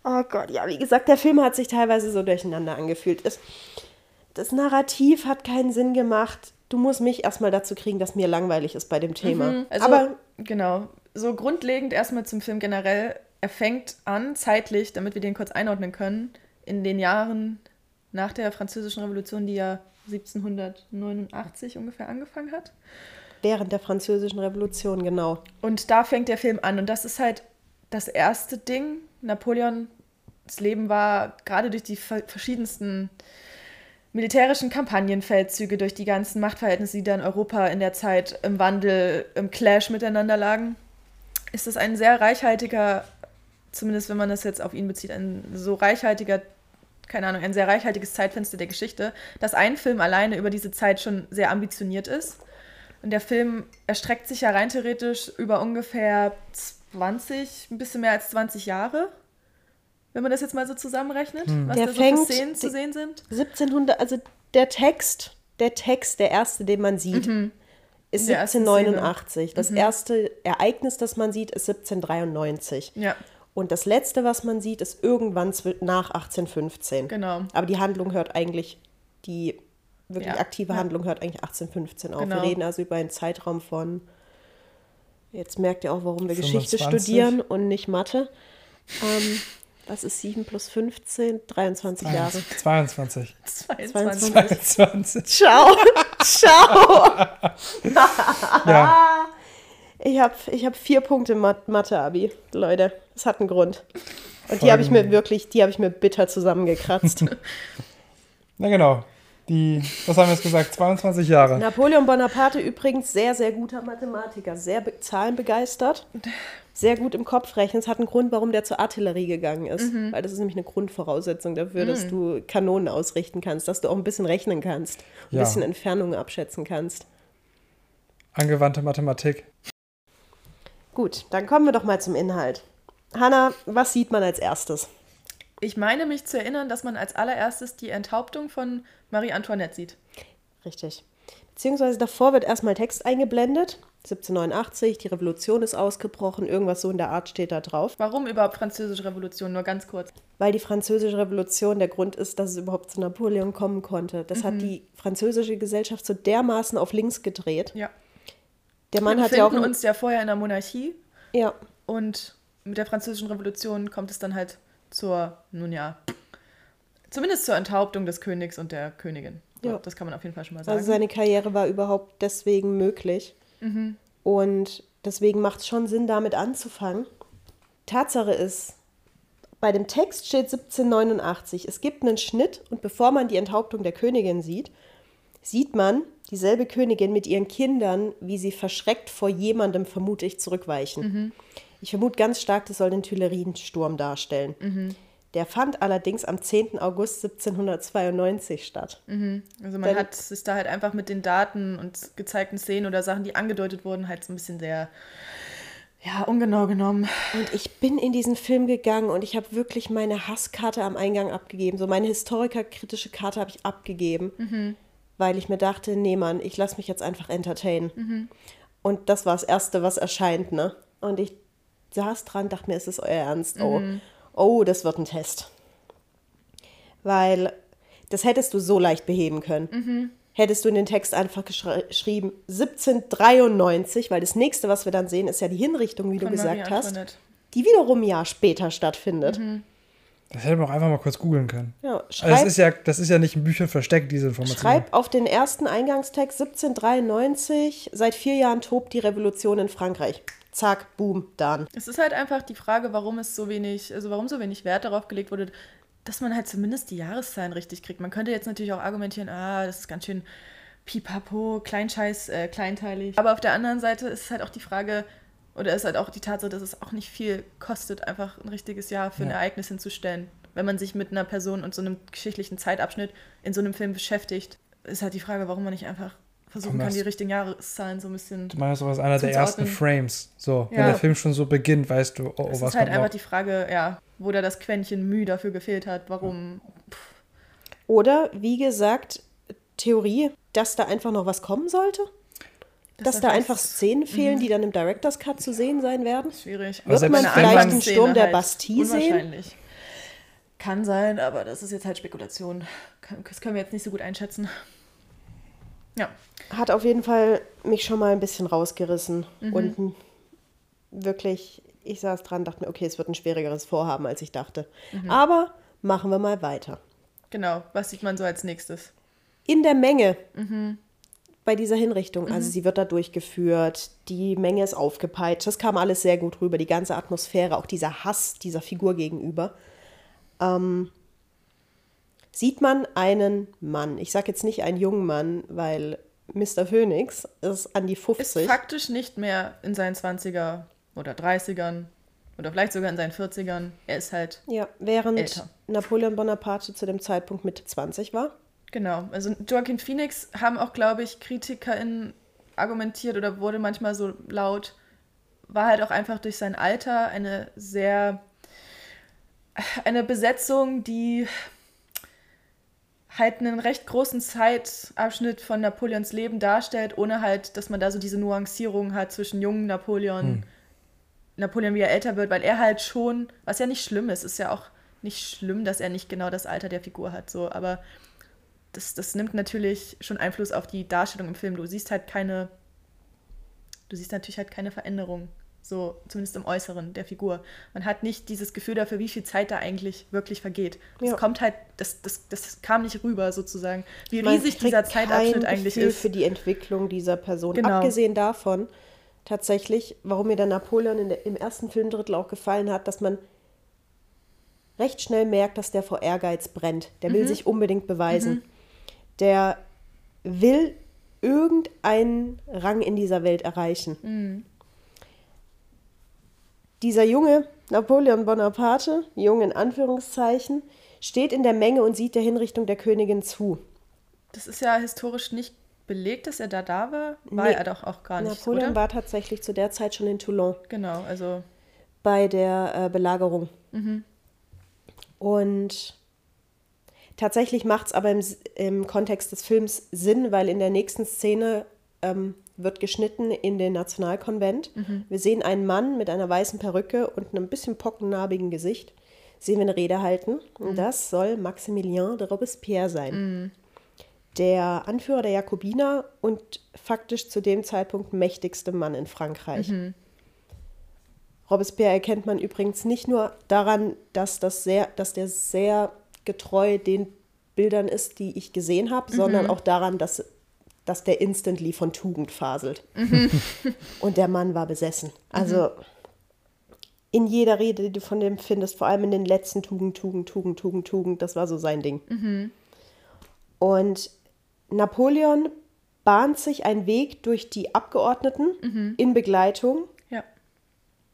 S1: oh Gott, ja, wie gesagt, der Film hat sich teilweise so durcheinander angefühlt. Es, das Narrativ hat keinen Sinn gemacht. Du musst mich erstmal dazu kriegen, dass mir langweilig ist bei dem Thema.
S2: Also,
S1: Aber
S2: genau. So grundlegend erstmal zum Film generell. Er fängt an, zeitlich, damit wir den kurz einordnen können, in den Jahren nach der Französischen Revolution, die ja 1789 ungefähr angefangen hat.
S1: während der Französischen Revolution, genau.
S2: Und da fängt der Film an. Und das ist halt das erste Ding. Napoleons Leben war gerade durch die ver- verschiedensten militärischen Kampagnenfeldzüge, durch die ganzen Machtverhältnisse, die da in Europa in der Zeit im Wandel, im Clash miteinander lagen, ist es ein sehr reichhaltiger, zumindest wenn man das jetzt auf ihn bezieht, ein so reichhaltiger, keine Ahnung, ein sehr reichhaltiges Zeitfenster der Geschichte, dass ein Film alleine über diese Zeit schon sehr ambitioniert ist. Und der Film erstreckt sich ja rein theoretisch über ungefähr 20, ein bisschen mehr als 20 Jahre. Wenn man das jetzt mal so zusammenrechnet, was
S1: Der
S2: da so
S1: fängt-
S2: für Szenen zu sehen sind.
S1: 1700, also der Text, der Text, der erste, den man sieht, ist
S2: Mhm. Der ersten
S1: 1789.
S2: Mhm.
S1: Das erste Ereignis, das man sieht, ist 1793.
S2: Ja,
S1: Und das letzte, was man sieht, ist irgendwann nach 1815.
S2: genau.
S1: Aber die Handlung hört eigentlich, die wirklich
S2: Ja,
S1: aktive
S2: ja.
S1: Handlung hört eigentlich 1815 auf.
S2: Genau.
S1: Wir reden also über einen Zeitraum von, jetzt merkt ihr auch, warum wir Geschichte
S3: 25.
S1: studieren und nicht Mathe. Ähm, was ist 7 plus 15? 23 Jahre.
S3: 22.
S2: 22.
S3: 22.
S1: Ciao, *laughs* ciao.
S3: Ja,
S1: Ich habe ich hab vier Punkte Mat- Mathe-Abi, Leute. Das hat einen Grund. Und die habe ich mir wirklich, die habe ich mir bitter zusammengekratzt. *laughs*
S3: na genau. Die, was haben wir jetzt gesagt? 22 Jahre.
S1: Napoleon Bonaparte übrigens sehr, sehr guter Mathematiker, sehr be zahlenbegeistert, sehr gut im Kopf rechnen. Es hat einen Grund, warum der zur Artillerie gegangen ist. Weil das ist nämlich eine Grundvoraussetzung dafür, dass du Kanonen ausrichten kannst, dass du auch ein bisschen rechnen kannst, ein
S3: Ja.
S1: bisschen Entfernungen abschätzen kannst.
S3: Angewandte Mathematik.
S1: Gut, dann kommen wir doch mal zum Inhalt. Hanna, was sieht man als erstes?
S2: Ich meine mich zu erinnern, dass man als allererstes die Enthauptung von Marie Antoinette sieht.
S1: Richtig. Beziehungsweise davor wird erstmal Text eingeblendet. 1789, die Revolution ist ausgebrochen, irgendwas so in der Art steht da drauf.
S2: Warum überhaupt Französische Revolution? Nur ganz kurz.
S1: Weil die französische Revolution der Grund ist, dass es überhaupt zu Napoleon kommen konnte. Das hat die französische Gesellschaft so dermaßen auf links gedreht.
S2: Ja.
S1: Der Mann
S2: wir
S1: hat ja auch.
S2: uns ja vorher in der Monarchie
S1: ja,
S2: und mit der Französischen Revolution kommt es dann halt zur, nun ja, zumindest zur Enthauptung des Königs und der Königin.
S1: Ja.
S2: Das kann man auf jeden Fall schon mal sagen.
S1: also seine Karriere war überhaupt deswegen möglich. Und deswegen macht es schon Sinn, damit anzufangen. Tatsache ist, bei dem Text steht 1789. Es gibt einen Schnitt und bevor man die Enthauptung der Königin sieht, sieht man dieselbe Königin mit ihren Kindern, wie sie verschreckt vor jemandem, vermute ich, zurückweichen. Ich vermute ganz stark, das soll den Tuileriensturm darstellen. Der fand allerdings am 10. August 1792 statt.
S2: Also man
S1: Dann-
S2: hat sich da halt einfach mit den Daten und gezeigten Szenen oder Sachen, die angedeutet wurden, halt so ein bisschen sehr, ja, ungenau genommen.
S1: Und ich bin in diesen Film gegangen und ich habe wirklich meine Hasskarte am Eingang abgegeben. So meine historikerkritische Karte habe ich abgegeben, weil ich mir dachte, nee Mann, ich lasse mich jetzt einfach entertainen. Und das war das Erste, was erscheint, ne? Und ich saß dran, dachte mir, ist es euer Ernst? Oh, oh, das wird ein Test. Weil das hättest du so leicht beheben können. Hättest du in den Text einfach geschri- geschrieben 1793, weil das nächste, was wir dann sehen, ist ja die Hinrichtung, wie du
S2: Von
S1: gesagt
S2: Marie
S1: hast
S2: Antoinette.
S1: die wiederum ein Jahr später stattfindet.
S3: Das hätte man auch einfach mal kurz googeln können.
S1: Ja,
S3: Also
S1: schreib,
S3: das, ist ja, das ist ja nicht in Büchern versteckt, diese Information.
S1: schreib auf den ersten Eingangstext 1793, seit vier Jahren tobt die Revolution in Frankreich. Zack, boom, dann.
S2: Es ist halt einfach die Frage, warum es so wenig, also warum so wenig Wert darauf gelegt wurde, dass man halt zumindest die Jahreszahlen richtig kriegt. Man könnte jetzt natürlich auch argumentieren, ah, das ist ganz schön pipapo, kleinscheiß, äh, kleinteilig. Aber auf der anderen Seite ist halt auch die Frage, oder ist halt auch die Tatsache, dass es auch nicht viel kostet, einfach ein richtiges Jahr für ein
S3: Ja.
S2: Ereignis hinzustellen. Wenn man sich mit einer Person und so einem geschichtlichen Zeitabschnitt in so einem Film beschäftigt, ist halt die Frage, warum man nicht einfach versuchen kann, die richtigen Jahreszahlen so ein bisschen
S3: Du meinst, sowas einer der ersten Frames. So, wenn
S2: Ja.
S3: der Film schon so beginnt, weißt du, oh, oh
S2: es
S3: was
S2: ist halt einfach
S3: noch.
S2: die Frage, ja, wo da das Quäntchen Mühe dafür gefehlt hat, warum.
S1: Oder, wie gesagt, Theorie, dass da einfach noch was kommen sollte? Dass,
S2: das
S1: da
S2: heißt-
S1: einfach Szenen fehlen, die dann im Director's Cut zu sehen sein werden?
S2: Schwierig.
S1: Wird man
S3: selbst
S1: vielleicht
S3: wenn man-
S1: einen Sturm der Bastille sehen?
S2: Kann sein, aber das ist jetzt halt Spekulation. Das können wir jetzt nicht so gut einschätzen. Ja.
S1: Hat auf jeden Fall mich schon mal ein bisschen rausgerissen. Und m- wirklich, ich saß dran, dachte mir, okay, es wird ein schwierigeres Vorhaben, als ich dachte. Aber machen wir mal weiter.
S2: Genau. Was sieht man so als nächstes?
S1: in der Menge bei dieser Hinrichtung. Also sie wird da durchgeführt, die Menge ist aufgepeitscht. Das kam alles sehr gut rüber, die ganze Atmosphäre, auch dieser Hass dieser Figur gegenüber. Ähm, sieht man einen Mann, ich sage jetzt nicht einen jungen Mann, weil Mr. Phoenix ist an die
S2: Ist
S1: 50.
S2: faktisch nicht mehr in seinen 20er oder 30ern oder vielleicht sogar in seinen 40ern. Er ist halt
S1: Ja, während
S2: Älter.
S1: Napoleon Bonaparte zu dem Zeitpunkt Mitte 20 war.
S2: Genau, also Joaquin Phoenix haben auch, glaube ich, KritikerInnen argumentiert oder wurde manchmal so laut, war halt auch einfach durch sein Alter eine sehr, eine Besetzung, die halt einen recht großen Zeitabschnitt von Napoleons Leben darstellt, ohne halt, dass man da so diese Nuancierung hat zwischen jungen Napoleon, Napoleon, wie er älter wird, weil er halt schon, was ja nicht schlimm ist, ist ja auch nicht schlimm, dass er nicht genau das Alter der Figur hat, so, aber das, das nimmt natürlich schon Einfluss auf die Darstellung im Film. Du siehst halt keine, du siehst natürlich halt keine Veränderung, so zumindest im Äußeren der Figur. Man hat nicht dieses Gefühl dafür, wie viel Zeit da eigentlich wirklich vergeht. Das
S1: Ja.
S2: kommt halt, das, das, das kam nicht rüber sozusagen, wie
S1: Man
S2: riesig dieser Zeitabschnitt eigentlich
S1: Gefühl
S2: ist.
S1: für die Entwicklung dieser Person.
S2: Genau.
S1: Abgesehen davon, tatsächlich, warum mir der Napoleon in der, im ersten Filmdrittel auch gefallen hat, dass man recht schnell merkt, dass der vor Ehrgeiz brennt. Der
S2: Mhm.
S1: will sich unbedingt beweisen. Der will irgendeinen Rang in dieser Welt erreichen.
S2: Mhm.
S1: Dieser junge Napoleon Bonaparte, jung in Anführungszeichen, steht in der Menge und sieht der Hinrichtung der Königin zu.
S2: Das ist ja historisch nicht belegt, dass er da da war. War
S1: Nee.
S2: er doch auch gar nicht,
S1: Napoleon
S2: oder?
S1: war tatsächlich zu der Zeit schon in Toulon
S2: Genau, also
S1: bei der äh, Belagerung. Und tatsächlich macht es aber im, im Kontext des Films Sinn, weil in der nächsten Szene ähm, wird geschnitten in den Nationalkonvent. Wir sehen einen Mann mit einer weißen Perücke und einem bisschen pockennarbigen Gesicht. Sehen wir eine Rede halten. Und das soll Maximilien de Robespierre sein. Der Anführer der Jakobiner und faktisch zu dem Zeitpunkt mächtigste Mann in Frankreich. Robespierre erkennt man übrigens nicht nur daran, dass, das sehr, dass der sehr getreu den Bildern ist, die ich gesehen habe, sondern auch daran, dass, dass der instantly von Tugend faselt. *laughs* Und der Mann war besessen. Also in jeder Rede, die du von dem findest, vor allem in den letzten Tugend, Tugend, Tugend, Tugend, Tugend, das war so sein Ding. Und Napoleon bahnt sich einen Weg durch die Abgeordneten in Begleitung
S2: ja.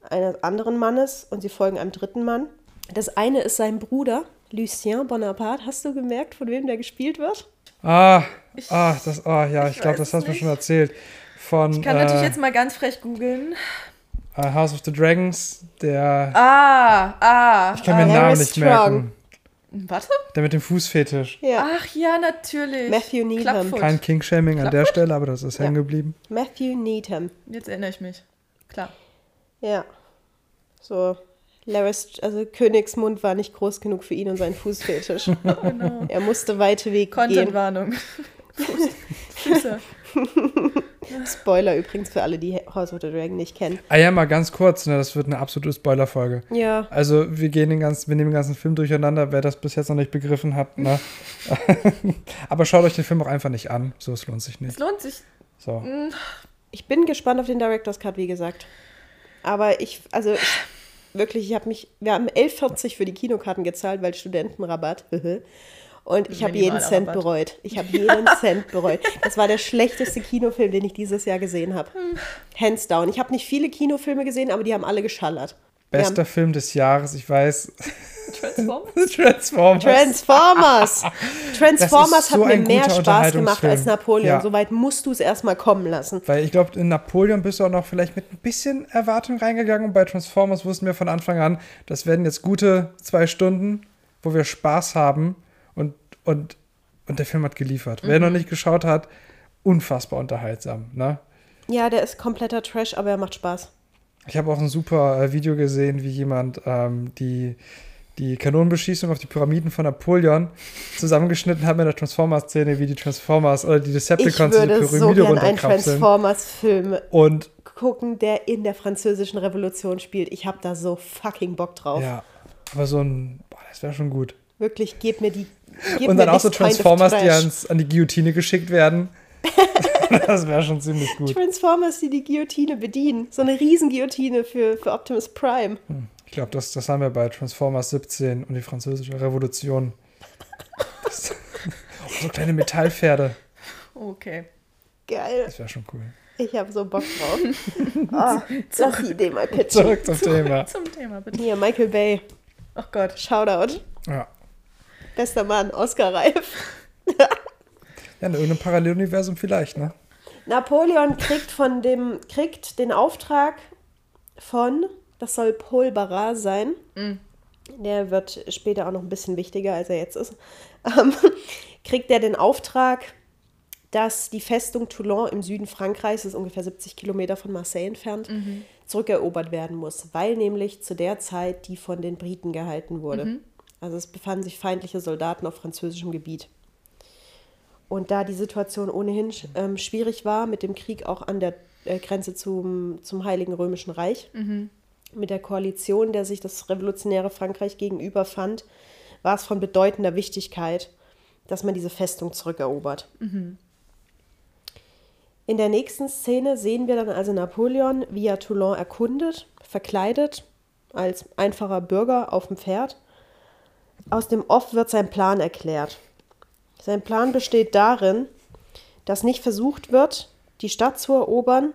S1: eines anderen Mannes und sie folgen einem dritten Mann. Das eine ist sein Bruder, Lucien Bonaparte. Hast du gemerkt, von wem der gespielt wird?
S3: Ah, ah, das, ah, ja, ich,
S2: ich
S3: glaube, das hast du mir schon erzählt. Von
S2: Ich kann natürlich
S3: äh,
S2: jetzt mal ganz frech googeln.
S3: äh, House of the Dragons, der,
S2: Ah, ah.
S3: ich kann mir den Namen nicht
S1: Strong.
S3: merken,
S2: Warte.
S3: der mit dem Fußfetisch.
S1: Ja,
S2: Ach ja, natürlich.
S1: Matthew Needham.
S2: Clubfoot.
S3: Kein King-Shaming an der Stelle, aber das ist
S1: Ja.
S3: hängen geblieben.
S1: Matthew Needham.
S2: Jetzt erinnere ich mich. Klar.
S1: Ja. So, Larry's, also Königsmund war nicht groß genug für ihn und seinen Fußfetisch. *laughs*
S2: Genau.
S1: er musste weite Wege gehen.
S2: Content-Warnung. Füße. *laughs*
S1: Spoiler übrigens für alle, die House of the Dragon nicht kennen.
S3: Ah ja, mal ganz kurz, ne, das wird eine absolute Spoilerfolge.
S1: Ja.
S3: Also wir gehen den ganzen, wir nehmen den ganzen Film durcheinander, wer das bis jetzt noch nicht begriffen hat. Ne? *laughs* Aber schaut euch den Film auch einfach nicht an, so es lohnt sich
S2: Es
S3: nicht.
S2: lohnt sich.
S3: So.
S1: Ich bin gespannt auf den Director's Cut, wie gesagt. Aber ich, also ich, wirklich, ich habe mich, wir haben 11,40 für die Kinokarten gezahlt, weil Studentenrabatt. *laughs* Und ich habe jeden Cent
S2: Rabatt.
S1: bereut. Ich habe jeden *laughs* Cent bereut. Das war der schlechteste Kinofilm, den ich dieses Jahr gesehen habe. Hands down. Ich habe nicht viele Kinofilme gesehen, aber die haben alle geschallert.
S3: Bester
S1: haben
S3: Film des Jahres, ich weiß.
S2: Transformers? *laughs*
S3: Transformers.
S1: Transformers. *laughs* Transformers
S3: so
S1: hat mir
S3: ein
S1: mehr Spaß gemacht als
S3: Unterhaltungsfilm.
S1: Napoleon.
S3: Ja.
S1: Soweit musst du es erstmal kommen lassen.
S3: Weil ich glaube, in Napoleon bist du auch noch vielleicht mit ein bisschen Erwartung reingegangen und bei Transformers wussten wir von Anfang an, das werden jetzt gute zwei Stunden, wo wir Spaß haben und, und, und der Film hat geliefert. Wer noch nicht geschaut hat, unfassbar unterhaltsam. Ne?
S1: Ja, der ist kompletter Trash, aber er macht Spaß.
S3: Ich habe auch ein super äh, Video gesehen, wie jemand ähm, die, die Kanonenbeschießung auf die Pyramiden von Napoleon zusammengeschnitten hat mit der Transformers-Szene, wie die Transformers oder die
S1: Ich
S3: Decepticons diese
S1: würde so
S3: Pyramide
S1: gern einen. Transformers-Film
S3: Und
S1: gucken, der in der französischen Revolution spielt. Ich habe da so fucking Bock drauf.
S3: ja, aber so ein, boah, das wäre schon gut.
S1: Wirklich, gib mir die. Gib
S3: Und dann auch so Transformers, die ans, an die Guillotine geschickt werden. *laughs* *laughs* das wäre schon ziemlich gut.
S1: Transformers, die die Guillotine bedienen. So eine Riesenguillotine für, für Optimus Prime.
S3: Ich glaube, das, das haben wir bei Transformers 17 und die französische Revolution. Das, *laughs* so kleine Metallpferde.
S2: Okay.
S1: Geil.
S3: Das wäre schon cool.
S1: Ich habe so Bock drauf. *laughs* Ah, lass die Idee mal pitchen.
S3: Zurück zum Thema.
S2: Zum Thema, bitte.
S1: Hier, Michael Bay.
S2: Ach Gott.
S1: Shoutout.
S3: Ja.
S1: Bester Mann, Oscar-reif.
S3: Ja, in irgendeinem Paralleluniversum vielleicht, ne?
S1: Napoleon kriegt von dem, kriegt den Auftrag von, das soll Paul Barras sein. Der wird später auch noch ein bisschen wichtiger, als er jetzt ist. *laughs* Ähm, kriegt er den Auftrag, dass die Festung Toulon im Süden Frankreichs, das ist ungefähr 70 Kilometer von Marseille entfernt, zurückerobert werden muss, weil nämlich zu der Zeit die von den Briten gehalten wurde. Also es befanden sich feindliche Soldaten auf französischem Gebiet. Und da die Situation ohnehin ähm, schwierig war, mit dem Krieg auch an der äh, Grenze zum, zum Heiligen Römischen Reich, mit der Koalition, der sich das revolutionäre Frankreich gegenüber fand, war es von bedeutender Wichtigkeit, dass man diese Festung zurückerobert. In der nächsten Szene sehen wir dann also Napoleon, wie er Toulon erkundet, verkleidet, als einfacher Bürger auf dem Pferd. Aus dem Off wird sein Plan erklärt. Sein Plan besteht darin, dass nicht versucht wird, die Stadt zu erobern,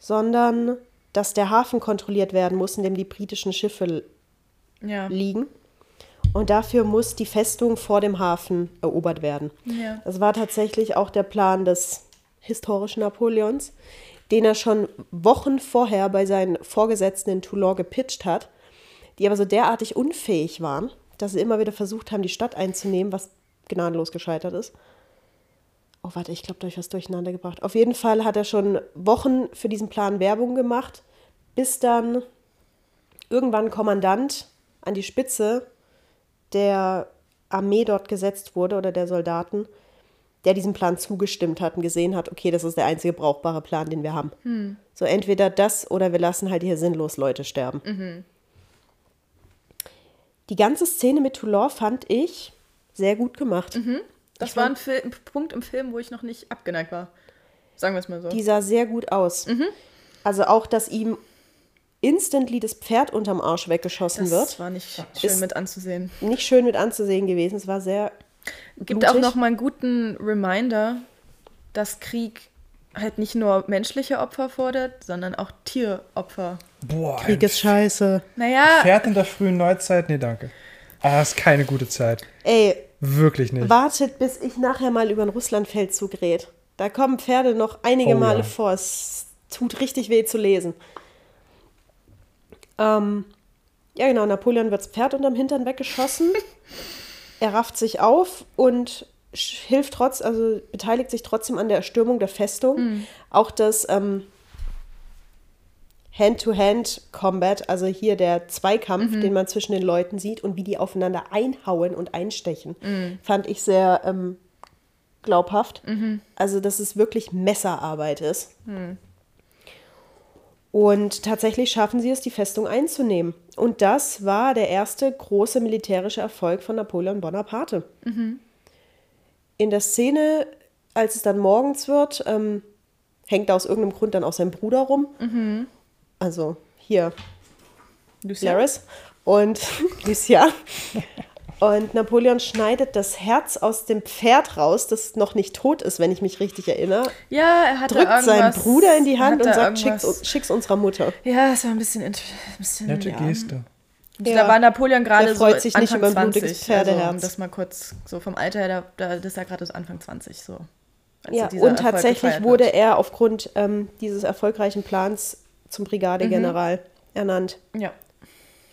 S1: sondern dass der Hafen kontrolliert werden muss, in dem die britischen Schiffe
S2: Ja.
S1: liegen. Und dafür muss die Festung vor dem Hafen erobert werden.
S2: Ja.
S1: Das war tatsächlich auch der Plan des historischen Napoleons, den er schon Wochen vorher bei seinen Vorgesetzten in Toulon gepitcht hat, die aber so derartig unfähig waren, dass sie immer wieder versucht haben, die Stadt einzunehmen, was gnadenlos gescheitert ist. Oh, warte, ich glaube, da habe ich was durcheinander gebracht. Auf jeden Fall hat er schon Wochen für diesen Plan Werbung gemacht, bis dann irgendwann ein Kommandant an die Spitze der Armee dort gesetzt wurde oder der Soldaten, der diesem Plan zugestimmt hat und gesehen hat, okay, das ist der einzige brauchbare Plan, den wir haben. So entweder das oder wir lassen halt hier sinnlos Leute sterben. Die ganze Szene mit Toulon fand ich sehr gut gemacht.
S2: Das war ein, Fil ein Punkt im Film, wo ich noch nicht abgeneigt war. Sagen wir es mal so.
S1: Die sah sehr gut aus. Also auch, dass ihm instantly das Pferd unterm Arsch weggeschossen
S2: das
S1: wird.
S2: war nicht schön mit anzusehen.
S1: Nicht schön mit anzusehen gewesen. Es war sehr
S2: Gibt
S1: blutig.
S2: auch noch mal einen guten Reminder, dass Krieg halt nicht nur menschliche Opfer fordert, sondern auch Tieropfer.
S3: Boah,
S1: Krieg ist scheiße.
S2: Naja,
S3: Pferd in der frühen Neuzeit? Nee, danke. Ah, das ist keine gute Zeit.
S1: Ey,
S3: Wirklich nicht.
S1: wartet, bis ich nachher mal über den Russlandfeldzug rede. Da kommen Pferde noch einige
S3: Oh,
S1: Male
S3: ja.
S1: vor. Es tut richtig weh zu lesen. Ähm, ja, genau. Napoleon wird das Pferd unterm Hintern weggeschossen. *laughs* er rafft sich auf und hilft trotz, also beteiligt sich trotzdem an der Erstürmung der Festung. Auch das ähm, Hand-to-Hand-Combat, also hier der Zweikampf, den man zwischen den Leuten sieht und wie die aufeinander einhauen und einstechen, fand ich sehr ähm, glaubhaft. Also, dass es wirklich Messerarbeit ist. Und tatsächlich schaffen sie es, die Festung einzunehmen. Und das war der erste große militärische Erfolg von Napoleon Bonaparte. In der Szene, als es dann morgens wird, ähm, hängt da aus irgendeinem Grund dann auch sein Bruder rum. Also hier
S2: Lucia?
S1: Laris und *laughs* Lucia. Und Napoleon schneidet das Herz aus dem Pferd raus, das noch nicht tot ist, wenn ich mich richtig erinnere.
S2: Ja, er hat
S1: Drückt seinen Bruder in die Hand und sagt, schick's, schick's unserer Mutter.
S2: Ja, es war ein bisschen. Ein bisschen
S3: Nette
S2: ja.
S3: Geste.
S1: Ja.
S2: Da war Napoleon gerade so
S1: freut sich nicht
S2: Anfang
S1: über ein blutiges
S2: 20.
S1: Pferdeherz.
S2: Also, um das mal kurz so vom Alter her, da, da, das ist ja gerade so Anfang 20 so.
S1: Ja, und
S2: Erfolg
S1: tatsächlich wurde er aufgrund ähm, dieses erfolgreichen Plans zum Brigadegeneral ernannt.
S2: Ja,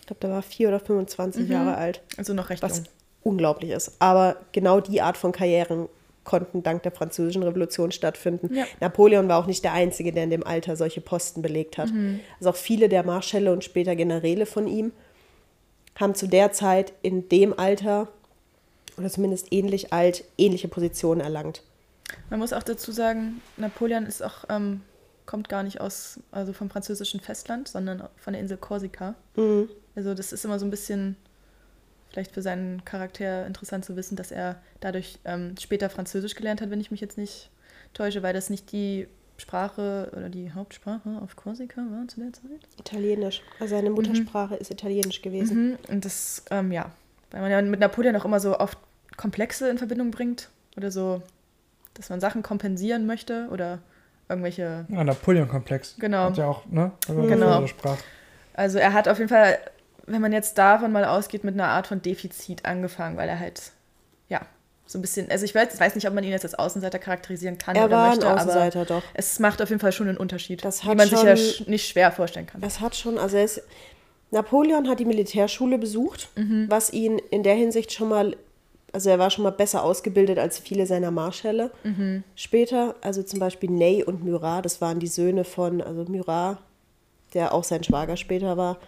S1: Ich glaube, der war vier oder 25 Jahre alt,
S2: also noch recht
S1: was
S2: jung.
S1: unglaublich ist. Aber genau die Art von Karrieren konnten dank der Französischen Revolution stattfinden.
S2: Ja.
S1: Napoleon war auch nicht der Einzige, der in dem Alter solche Posten belegt hat. Also auch viele der Marschälle und später Generäle von ihm haben zu der Zeit in dem Alter oder zumindest ähnlich alt ähnliche Positionen erlangt.
S2: Man muss auch dazu sagen, Napoleon ist auch, ähm, kommt gar nicht aus, also vom französischen Festland, sondern von der Insel Korsika.
S1: Mhm.
S2: Also das ist immer so ein bisschen, vielleicht für seinen Charakter interessant zu wissen, dass er dadurch ähm, später Französisch gelernt hat, wenn ich mich jetzt nicht täusche, weil das nicht die Sprache oder die Hauptsprache auf Korsika war zu der Zeit.
S1: Italienisch. Also seine Muttersprache ist Italienisch gewesen.
S2: Mhm. Und das, ähm, ja, weil man ja mit Napoleon auch immer so oft Komplexe in Verbindung bringt oder so, dass man Sachen kompensieren möchte oder irgendwelche.
S3: Ja, Napoleon-Komplex.
S2: Genau.
S3: Hat ja auch, ne? Man
S2: Genau. Also er hat auf jeden Fall, wenn man jetzt davon mal ausgeht, mit einer Art von Defizit angefangen, weil er halt, ja, so ein bisschen, also ich weiß, weiß nicht, ob man ihn jetzt als Außenseiter charakterisieren kann
S1: Er
S2: oder
S1: war
S2: möchte,
S1: ein Außenseiter,
S2: aber
S1: doch.
S2: es macht auf jeden Fall schon einen Unterschied,
S1: Das
S2: wie
S1: hat
S2: man sich
S1: schon-
S2: ja sch- nicht schwer vorstellen kann.
S1: Das hat schon, also er ist, Napoleon hat die Militärschule besucht, was ihn in der Hinsicht schon mal, also er war schon mal besser ausgebildet als viele seiner Marschälle. Später, also zum Beispiel Ney und Murat, das waren die Söhne von, also Murat, der auch sein Schwager später war,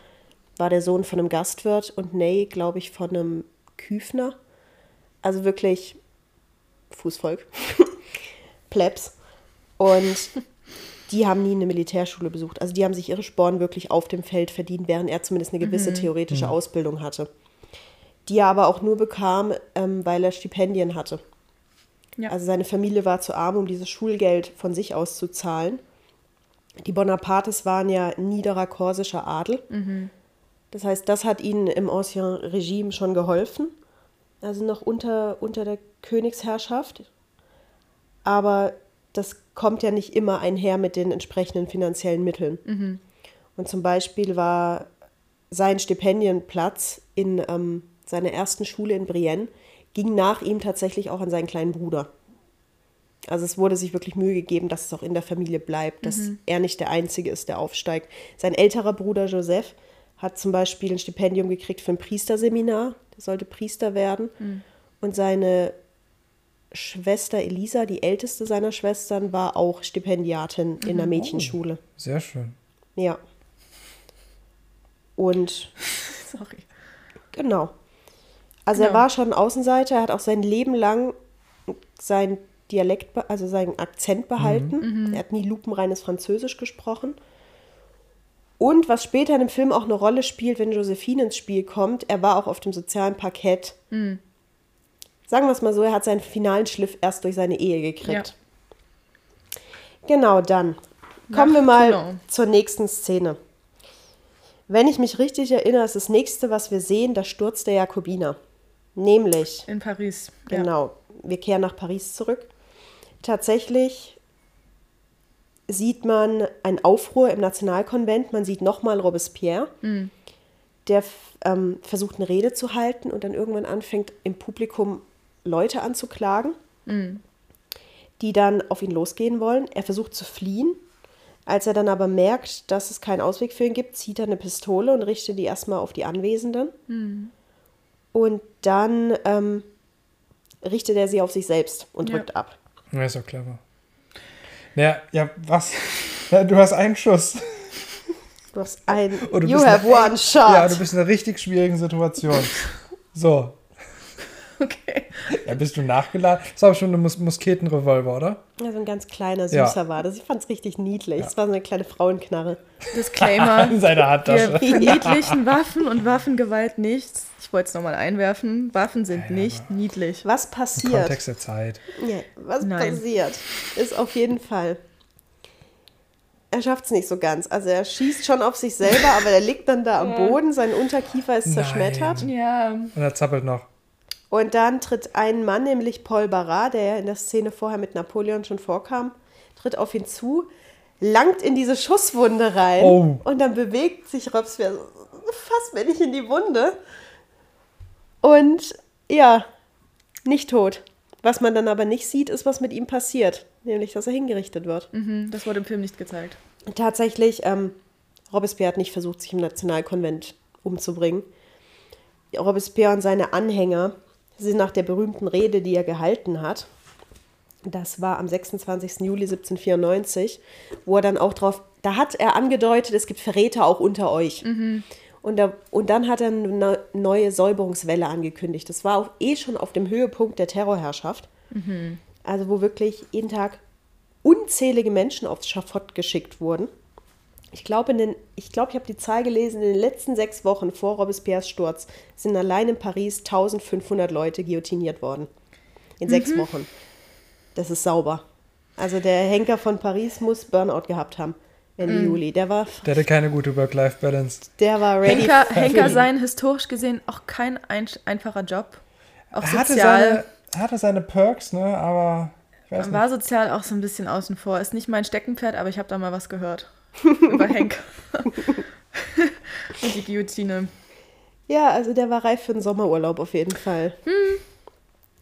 S1: war der Sohn von einem Gastwirt und Ney, glaube ich, von einem Küfner. Also wirklich Fußvolk, *laughs* Plebs. Und die haben nie eine Militärschule besucht. Also die haben sich ihre Sporen wirklich auf dem Feld verdient, während er zumindest eine gewisse theoretische Ausbildung hatte. Die er aber auch nur bekam, ähm, weil er Stipendien hatte.
S2: Ja.
S1: Also seine Familie war zu arm, um dieses Schulgeld von sich aus zu zahlen. Die Bonapartes waren ja niederer korsischer Adel. Das heißt, das hat ihnen im Ancien Regime schon geholfen. Also noch unter, unter der Königsherrschaft. Aber das kommt ja nicht immer einher mit den entsprechenden finanziellen Mitteln. Und zum Beispiel war sein Stipendienplatz in ähm, seiner ersten Schule in Brienne, ging nach ihm tatsächlich auch an seinen kleinen Bruder. Also es wurde sich wirklich Mühe gegeben, dass es auch in der Familie bleibt, dass er nicht der Einzige ist, der aufsteigt. Sein älterer Bruder Joseph hat zum Beispiel ein Stipendium gekriegt für ein Priesterseminar. Der sollte Priester werden. Und seine Schwester Elisa, die älteste seiner Schwestern, war auch Stipendiatin in der Mädchenschule.
S3: Sehr schön.
S1: Ja. Und *laughs*
S2: Sorry.
S1: Genau. Also er
S2: Genau.
S1: war schon Außenseiter, er hat auch sein Leben lang seinen Dialekt, also seinen Akzent behalten. Er hat nie lupenreines Französisch gesprochen. Und was später in dem Film auch eine Rolle spielt, wenn Josephine ins Spiel kommt, er war auch auf dem sozialen Parkett. Sagen wir es mal so, er hat seinen finalen Schliff erst durch seine Ehe gekriegt. Genau, dann kommen
S2: Nach
S1: wir mal
S2: Toulon.
S1: zur nächsten Szene. Wenn ich mich richtig erinnere, ist das nächste, was wir sehen, der Sturz der Jakobiner. Nämlich,
S2: In Paris. Ja.
S1: genau, wir kehren nach Paris zurück. Tatsächlich sieht man einen Aufruhr im Nationalkonvent, man sieht nochmal Robespierre, der f- ähm, versucht eine Rede zu halten und dann irgendwann anfängt im Publikum Leute anzuklagen, die dann auf ihn losgehen wollen. Er versucht zu fliehen. Als er dann aber merkt, dass es keinen Ausweg für ihn gibt, zieht er eine Pistole und richtet die erstmal auf die Anwesenden. Und dann ähm, richtet er sie auf sich selbst und
S2: Ja.
S1: drückt ab.
S3: Ja, ist doch clever. Naja, ja, was? Ja, du hast einen Schuss.
S1: Du hast ein.
S3: Du
S1: you have
S3: eine
S1: one shot.
S3: Ja, du bist in einer richtig schwierigen Situation. So.
S2: Okay.
S3: Ja, bist du nachgeladen? Das aber schon ein Mus Musketenrevolver, oder?
S1: Ja, so ein ganz kleiner,
S3: Ja.
S1: süßer war das. Ich fand es richtig niedlich. Es war so eine kleine Frauenknarre.
S2: Disclaimer. *laughs*
S3: In seiner
S2: Wir
S3: Handtasche.
S2: verniedlichen Waffen und Waffengewalt nicht. Ich wollte es nochmal einwerfen. Waffen sind nicht niedlich.
S1: Was
S3: Im
S1: passiert?
S3: Kontext der Zeit.
S1: Ja, was
S2: Nein.
S1: passiert, ist auf jeden Fall. Er schafft es nicht so ganz. Also er schießt schon auf sich selber, aber er liegt dann da am Boden, sein Unterkiefer ist
S3: Nein.
S1: zerschmettert.
S2: Ja.
S3: Und er zappelt noch.
S1: Und dann tritt ein Mann, nämlich Paul Barras, der ja in der Szene vorher mit Napoleon schon vorkam, tritt auf ihn zu, langt in diese Schusswunde rein
S3: Oh.
S1: und dann bewegt sich Robespierre so, fast mir nicht in die Wunde. Und ja, nicht tot. Was man dann aber nicht sieht, ist, was mit ihm passiert, nämlich, dass er hingerichtet wird.
S2: Mhm, das wurde im Film nicht gezeigt.
S1: Tatsächlich, ähm, Robespierre hat nicht versucht, sich im Nationalkonvent umzubringen. Robespierre und seine Anhänger sind nach der berühmten Rede, die er gehalten hat, das war am 26. Juli 1794, wo er dann auch drauf, da hat er angedeutet, es gibt Verräter auch unter euch. Und, da, und dann hat er eine neu- neue Säuberungswelle angekündigt. Das war auch eh schon auf dem Höhepunkt der Terrorherrschaft. Also wo wirklich jeden Tag unzählige Menschen aufs Schafott geschickt wurden. Ich glaube, in den- ich, glaube, ich habe die Zahl gelesen, in den letzten sechs Wochen vor Robespierres Sturz sind allein in Paris 1500 Leute guillotiniert worden. In sechs Wochen. Das ist sauber. Also der Henker von Paris muss Burnout gehabt haben Ende Juli. Der war,
S3: Der hatte keine gute Work-Life-Balance.
S1: der war ready.
S2: Henker, Henker sein historisch gesehen auch kein ein, einfacher Job. Auch
S3: Er hatte
S2: sozial.
S3: seine, hatte seine Perks, ne? Aber ich weiß nicht.
S2: War sozial auch so ein bisschen außen vor. Ist nicht mein Steckenpferd, aber ich habe da mal was gehört. *laughs* Über Henker. *laughs* Und die Guillotine.
S1: Ja, also der war reif für den Sommerurlaub auf jeden Fall.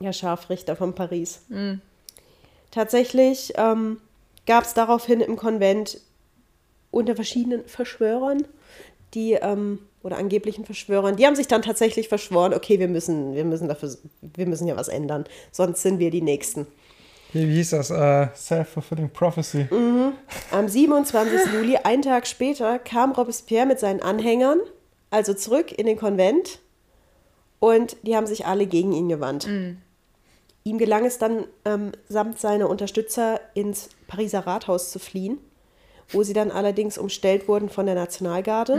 S1: Ja, Scharfrichter von Paris. Tatsächlich ähm, gab es daraufhin im Konvent unter verschiedenen Verschwörern, die, ähm, oder angeblichen Verschwörern, die haben sich dann tatsächlich verschworen, okay, wir müssen, wir müssen dafür, wir müssen ja was ändern, sonst sind wir die Nächsten.
S3: Wie, wie hieß das? Äh, Self-fulfilling Prophecy.
S1: Am 27. *laughs* Juli, einen Tag später, kam Robespierre mit seinen Anhängern, also zurück in den Konvent, und die haben sich alle gegen ihn gewandt. Ihm gelang es dann, ähm, samt seiner Unterstützer ins Pariser Rathaus zu fliehen, wo sie dann allerdings umstellt wurden von der Nationalgarde.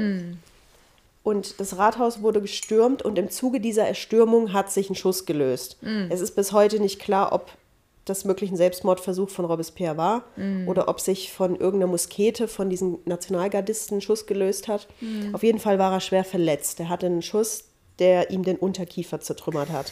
S1: Und das Rathaus wurde gestürmt und im Zuge dieser Erstürmung hat sich ein Schuss gelöst. Es ist bis heute nicht klar, ob das wirklich ein Selbstmordversuch von Robespierre war oder ob sich von irgendeiner Muskete von diesen Nationalgardisten ein Schuss gelöst hat. Auf jeden Fall war er schwer verletzt. Er hatte einen Schuss, der ihm den Unterkiefer zertrümmert hat.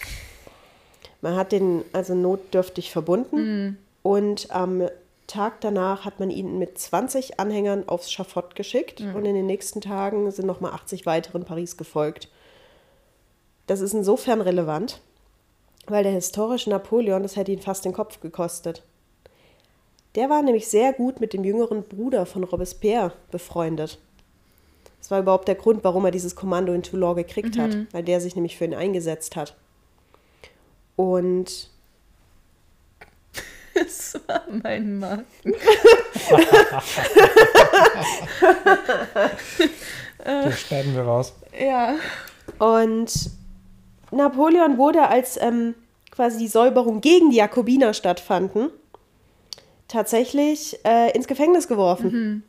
S1: Man hat den also notdürftig verbunden und am Tag danach hat man ihn mit 20 Anhängern aufs Schafott geschickt und in den nächsten Tagen sind nochmal 80 weitere in Paris gefolgt. Das ist insofern relevant, weil der historische Napoleon, das hätte ihn fast den Kopf gekostet. Der war nämlich sehr gut mit dem jüngeren Bruder von Robespierre befreundet. Das war überhaupt der Grund, warum er dieses Kommando in Toulon gekriegt hat, weil der sich nämlich für ihn eingesetzt hat. Und *laughs*
S2: Das war mein Mann. *laughs*
S3: Das schneiden wir raus.
S2: Ja.
S1: Und Napoleon wurde, als ähm, quasi die Säuberung gegen die Jakobiner stattfanden, tatsächlich äh, ins Gefängnis geworfen.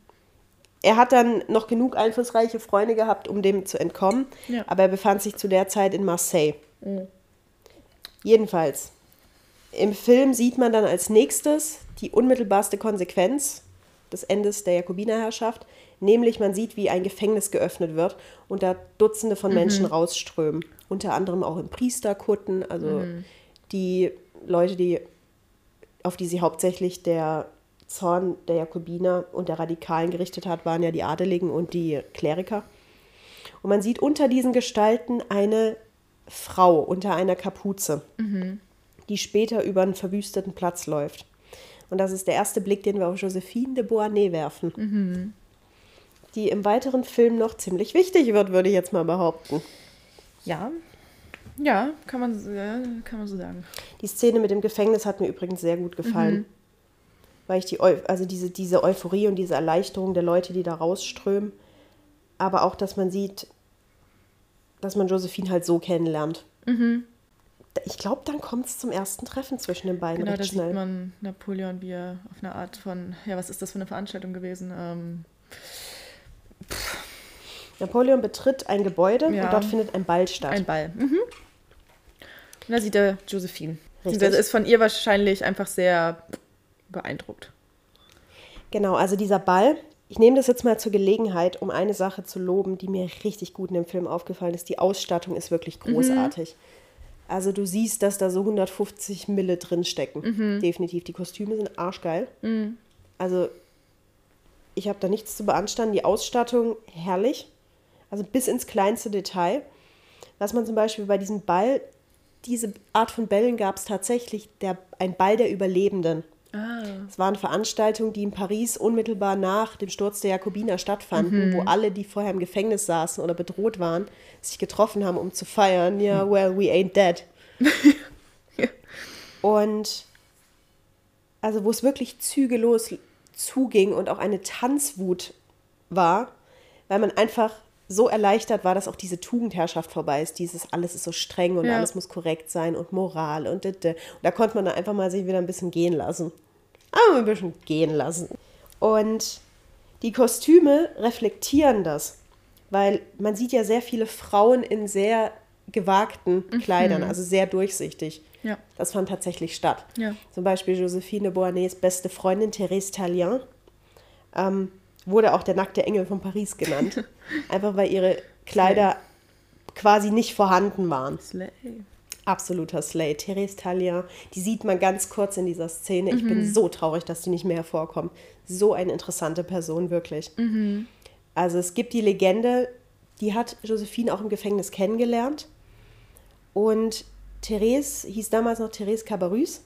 S1: Er hat dann noch genug einflussreiche Freunde gehabt, um dem zu entkommen,
S2: Ja.
S1: aber er befand sich zu der Zeit in Marseille. Jedenfalls, im Film sieht man dann als nächstes die unmittelbarste Konsequenz des Endes der Jakobinerherrschaft, nämlich man sieht, wie ein Gefängnis geöffnet wird und da Dutzende von Menschen rausströmen. Unter anderem auch in Priesterkutten, also die Leute, die, auf die sie hauptsächlich der Zorn der Jakobiner und der Radikalen gerichtet hat, waren ja die Adeligen und die Kleriker. Und man sieht unter diesen Gestalten eine Frau unter einer Kapuze, die später über einen verwüsteten Platz läuft. Und das ist der erste Blick, den wir auf Josephine de Beauharnais werfen. Die im weiteren Film noch ziemlich wichtig wird, würde ich jetzt mal behaupten.
S2: Ja. Ja, kann man, so- ja, kann man so sagen.
S1: Die Szene mit dem Gefängnis hat mir übrigens sehr gut gefallen. Weil ich die, Eu also diese, diese Euphorie und diese Erleichterung der Leute, die da rausströmen, aber auch, dass man sieht, dass man Josephine halt so kennenlernt. ich glaube, dann kommt es zum ersten Treffen zwischen den beiden
S2: Genau, da
S1: recht schnell.
S2: sieht man Napoleon, wie er auf eine Art von, ja, was ist das für eine Veranstaltung gewesen? Ähm,
S1: Napoleon betritt ein Gebäude
S2: Ja.
S1: und dort findet ein Ball statt.
S2: ein Ball. Mhm. Und da sieht er Josephine.
S1: Richtig.
S2: Das ist von ihr wahrscheinlich einfach sehr beeindruckt.
S1: Genau, also dieser Ball. Ich nehme das jetzt mal zur Gelegenheit, um eine Sache zu loben, die mir richtig gut in dem Film aufgefallen ist. Die Ausstattung ist wirklich großartig. Also du siehst, dass da so 150 Mille drin stecken. Definitiv. Die Kostüme sind arschgeil. Also ich habe da nichts zu beanstanden. Die Ausstattung herrlich. Also bis ins kleinste Detail. Was man zum Beispiel bei diesem Ball, diese Art von Bällen gab es tatsächlich, der, ein Ball der Überlebenden.
S2: Ah.
S1: Es waren Veranstaltungen, die in Paris unmittelbar nach dem Sturz der Jakobiner stattfanden, wo alle, die vorher im Gefängnis saßen oder bedroht waren, sich getroffen haben, um zu feiern. Ja, well, we ain't dead. *laughs* Und also, wo es wirklich zügellos zuging und auch eine Tanzwut war, weil man einfach so erleichtert war, dass auch diese Tugendherrschaft vorbei ist. Dieses alles ist so streng und
S2: Ja.
S1: alles muss korrekt sein und Moral und, dit. und da konnte man dann einfach mal sich wieder ein bisschen gehen lassen. Aber ein bisschen gehen lassen. Und die Kostüme reflektieren das, weil man sieht ja sehr viele Frauen in sehr gewagten Kleidern, also sehr durchsichtig.
S2: Ja.
S1: Das fand tatsächlich statt.
S2: Ja.
S1: Zum Beispiel Josephine Beauharnais beste Freundin Therese Tallien ähm, wurde auch der nackte Engel von Paris genannt. *laughs* Einfach weil ihre Kleider quasi nicht vorhanden waren.
S2: Slay.
S1: Absoluter Slay. Therese Tallien, die sieht man ganz kurz in dieser Szene. Ich bin so traurig, dass die nicht mehr hervorkommt. So eine interessante Person, wirklich. Also es gibt die Legende, die hat Josephine auch im Gefängnis kennengelernt. Und Therese hieß damals noch Therese Cabarrus.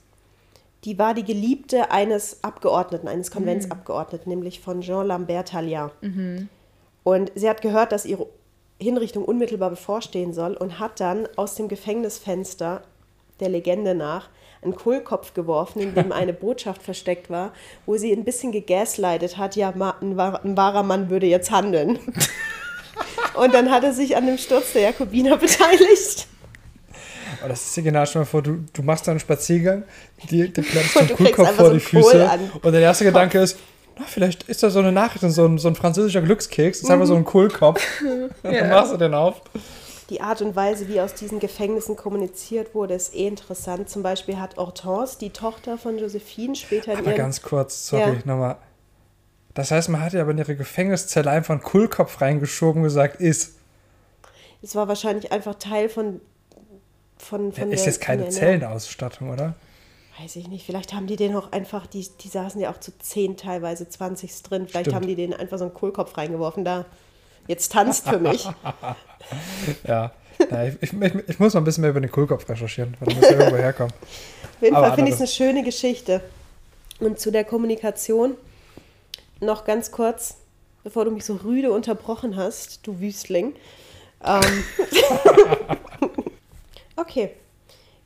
S1: Die war die Geliebte eines Abgeordneten, eines Konventsabgeordneten, nämlich von Jean Lambert Tallien. Und sie hat gehört, dass ihre Hinrichtung unmittelbar bevorstehen soll und hat dann aus dem Gefängnisfenster der Legende nach einen Kohlkopf geworfen, in dem eine *laughs* Botschaft versteckt war, wo sie ein bisschen gegaslightet hat, ja, ein wahrer Mann würde jetzt handeln. *laughs* und dann hat er sich an dem Sturz der Jakobiner *laughs* beteiligt.
S3: Aber das ist ja genau, dir mal vor, du, du machst da einen Spaziergang, *laughs*
S1: Und
S3: den
S1: du kriegst
S3: Kohlkopf vor
S1: so
S3: die Füße und der erste Gedanke ist, na, vielleicht ist da so eine Nachricht, und so ein, so ein französischer Glückskeks, das ist einfach so ein Kohlkopf. Und *laughs* *laughs* dann machst du den auf.
S1: Die Art und Weise, wie aus diesen Gefängnissen kommuniziert wurde, ist eh interessant. Zum Beispiel hat Hortense, die Tochter von Josephine, später in
S3: Aber
S1: ihrem
S3: ganz kurz, sorry,
S1: Ja.
S3: nochmal. Das heißt, man hat ja aber in ihre Gefängniszelle einfach einen Kohlkopf reingeschoben und gesagt, ist.
S1: Es war wahrscheinlich einfach Teil von. Von, von
S3: ist jetzt keine
S1: Ernährung.
S3: Zellenausstattung, oder?
S1: Weiß ich nicht. Vielleicht haben die den auch einfach, die, die saßen ja auch zu 10, teilweise 20 drin. Vielleicht
S3: Stimmt.
S1: haben die den einfach so einen Kohlkopf reingeworfen. Da, jetzt tanzt für mich. *laughs*
S3: Ja. Na, ich, ich, ich, muss mal ein bisschen mehr über den Kohlkopf recherchieren, weil muss ja irgendwo herkommen.
S1: Auf jeden
S3: Aber
S1: Fall finde ich es eine schöne Geschichte. Und zu der Kommunikation noch ganz kurz, bevor du mich so rüde unterbrochen hast, du Wüstling. Ähm, *laughs* *laughs* okay,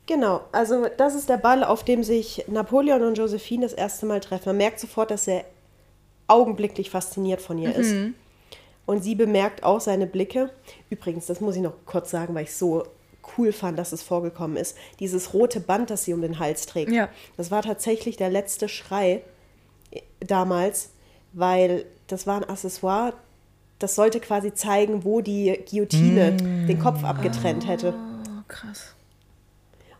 S1: genau. Also das ist der Ball, auf dem sich Napoleon und Josephine das erste Mal treffen. Man merkt sofort, dass er augenblicklich fasziniert von ihr ist. Und sie bemerkt auch seine Blicke. Übrigens, das muss ich noch kurz sagen, weil ich so cool fand, dass es vorgekommen ist. Dieses rote Band, das sie um den Hals trägt.
S2: Ja.
S1: Das war tatsächlich der letzte Schrei damals, weil das war ein Accessoire, das sollte quasi zeigen, wo die Guillotine den Kopf abgetrennt hätte.
S2: Krass.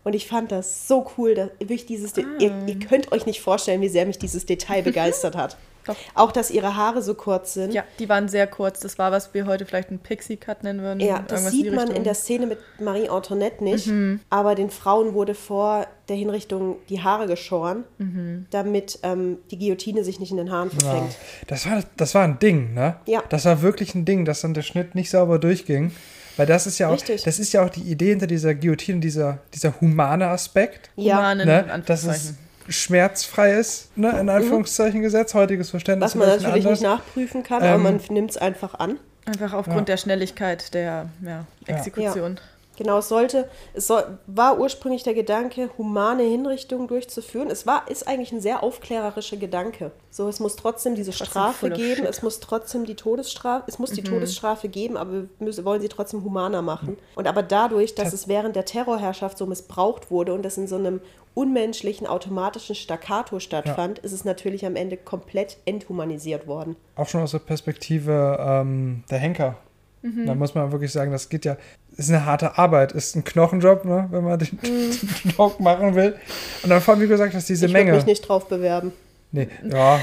S1: Und ich fand das so cool, dass wirklich dieses, De ihr, ihr könnt euch nicht vorstellen, wie sehr mich dieses Detail *laughs* begeistert hat.
S2: Doch.
S1: Auch, dass ihre Haare so kurz sind.
S2: Ja, die waren sehr kurz. Das war, was wir heute vielleicht einen Pixie-Cut nennen würden.
S1: Ja, das sieht
S2: die
S1: man in der Szene mit Marie Antoinette nicht.
S2: Mhm.
S1: Aber den Frauen wurde vor der Hinrichtung die Haare geschoren,
S2: Mhm.
S1: damit ähm, die Guillotine sich nicht in den Haaren
S3: Ja.
S1: verfängt.
S3: Das, war, das war ein Ding, ne?
S1: Ja.
S3: Das war wirklich ein Ding, dass dann der Schnitt nicht sauber durchging. Weil das ist ja auch,
S1: Richtig.
S3: das ist ja auch die Idee hinter dieser Guillotine, dieser, dieser humane Aspekt,
S1: Ja,
S2: Humanen,
S3: ne?
S2: in
S3: dass es
S2: Anführungszeichen.
S3: schmerzfrei ist, ne? in Anführungszeichen gesetzt, heutiges Verständnis.
S1: was man natürlich nicht
S3: anderes.
S1: nachprüfen kann, aber
S3: Ähm,
S1: man nimmt es einfach an.
S2: Einfach aufgrund
S3: Ja.
S2: der Schnelligkeit der ja, Exekution.
S1: Genau, es sollte, es soll, war ursprünglich der Gedanke, humane Hinrichtungen durchzuführen. Es war, ist eigentlich ein sehr aufklärerischer Gedanke. So, es muss trotzdem diese Strafe geben, es muss trotzdem die Todesstrafe, es muss die Todesstrafe geben, aber wir wollen sie trotzdem humaner machen. Und aber dadurch, dass es während der Terrorherrschaft so missbraucht wurde und das in so einem unmenschlichen, automatischen Staccato stattfand, ist es natürlich am Ende komplett enthumanisiert worden.
S3: Auch schon aus der Perspektive ähm, der Henker.
S1: Mhm.
S3: Da muss man wirklich sagen, das geht ja, ist eine harte Arbeit, ist ein Knochenjob, ne, wenn man den, *laughs* den Joke machen will. Und dann vor allem, wie gesagt, dass diese
S1: Mhm. ich würde
S3: Menge.
S1: mich nicht drauf bewerben.
S3: Nee, ja,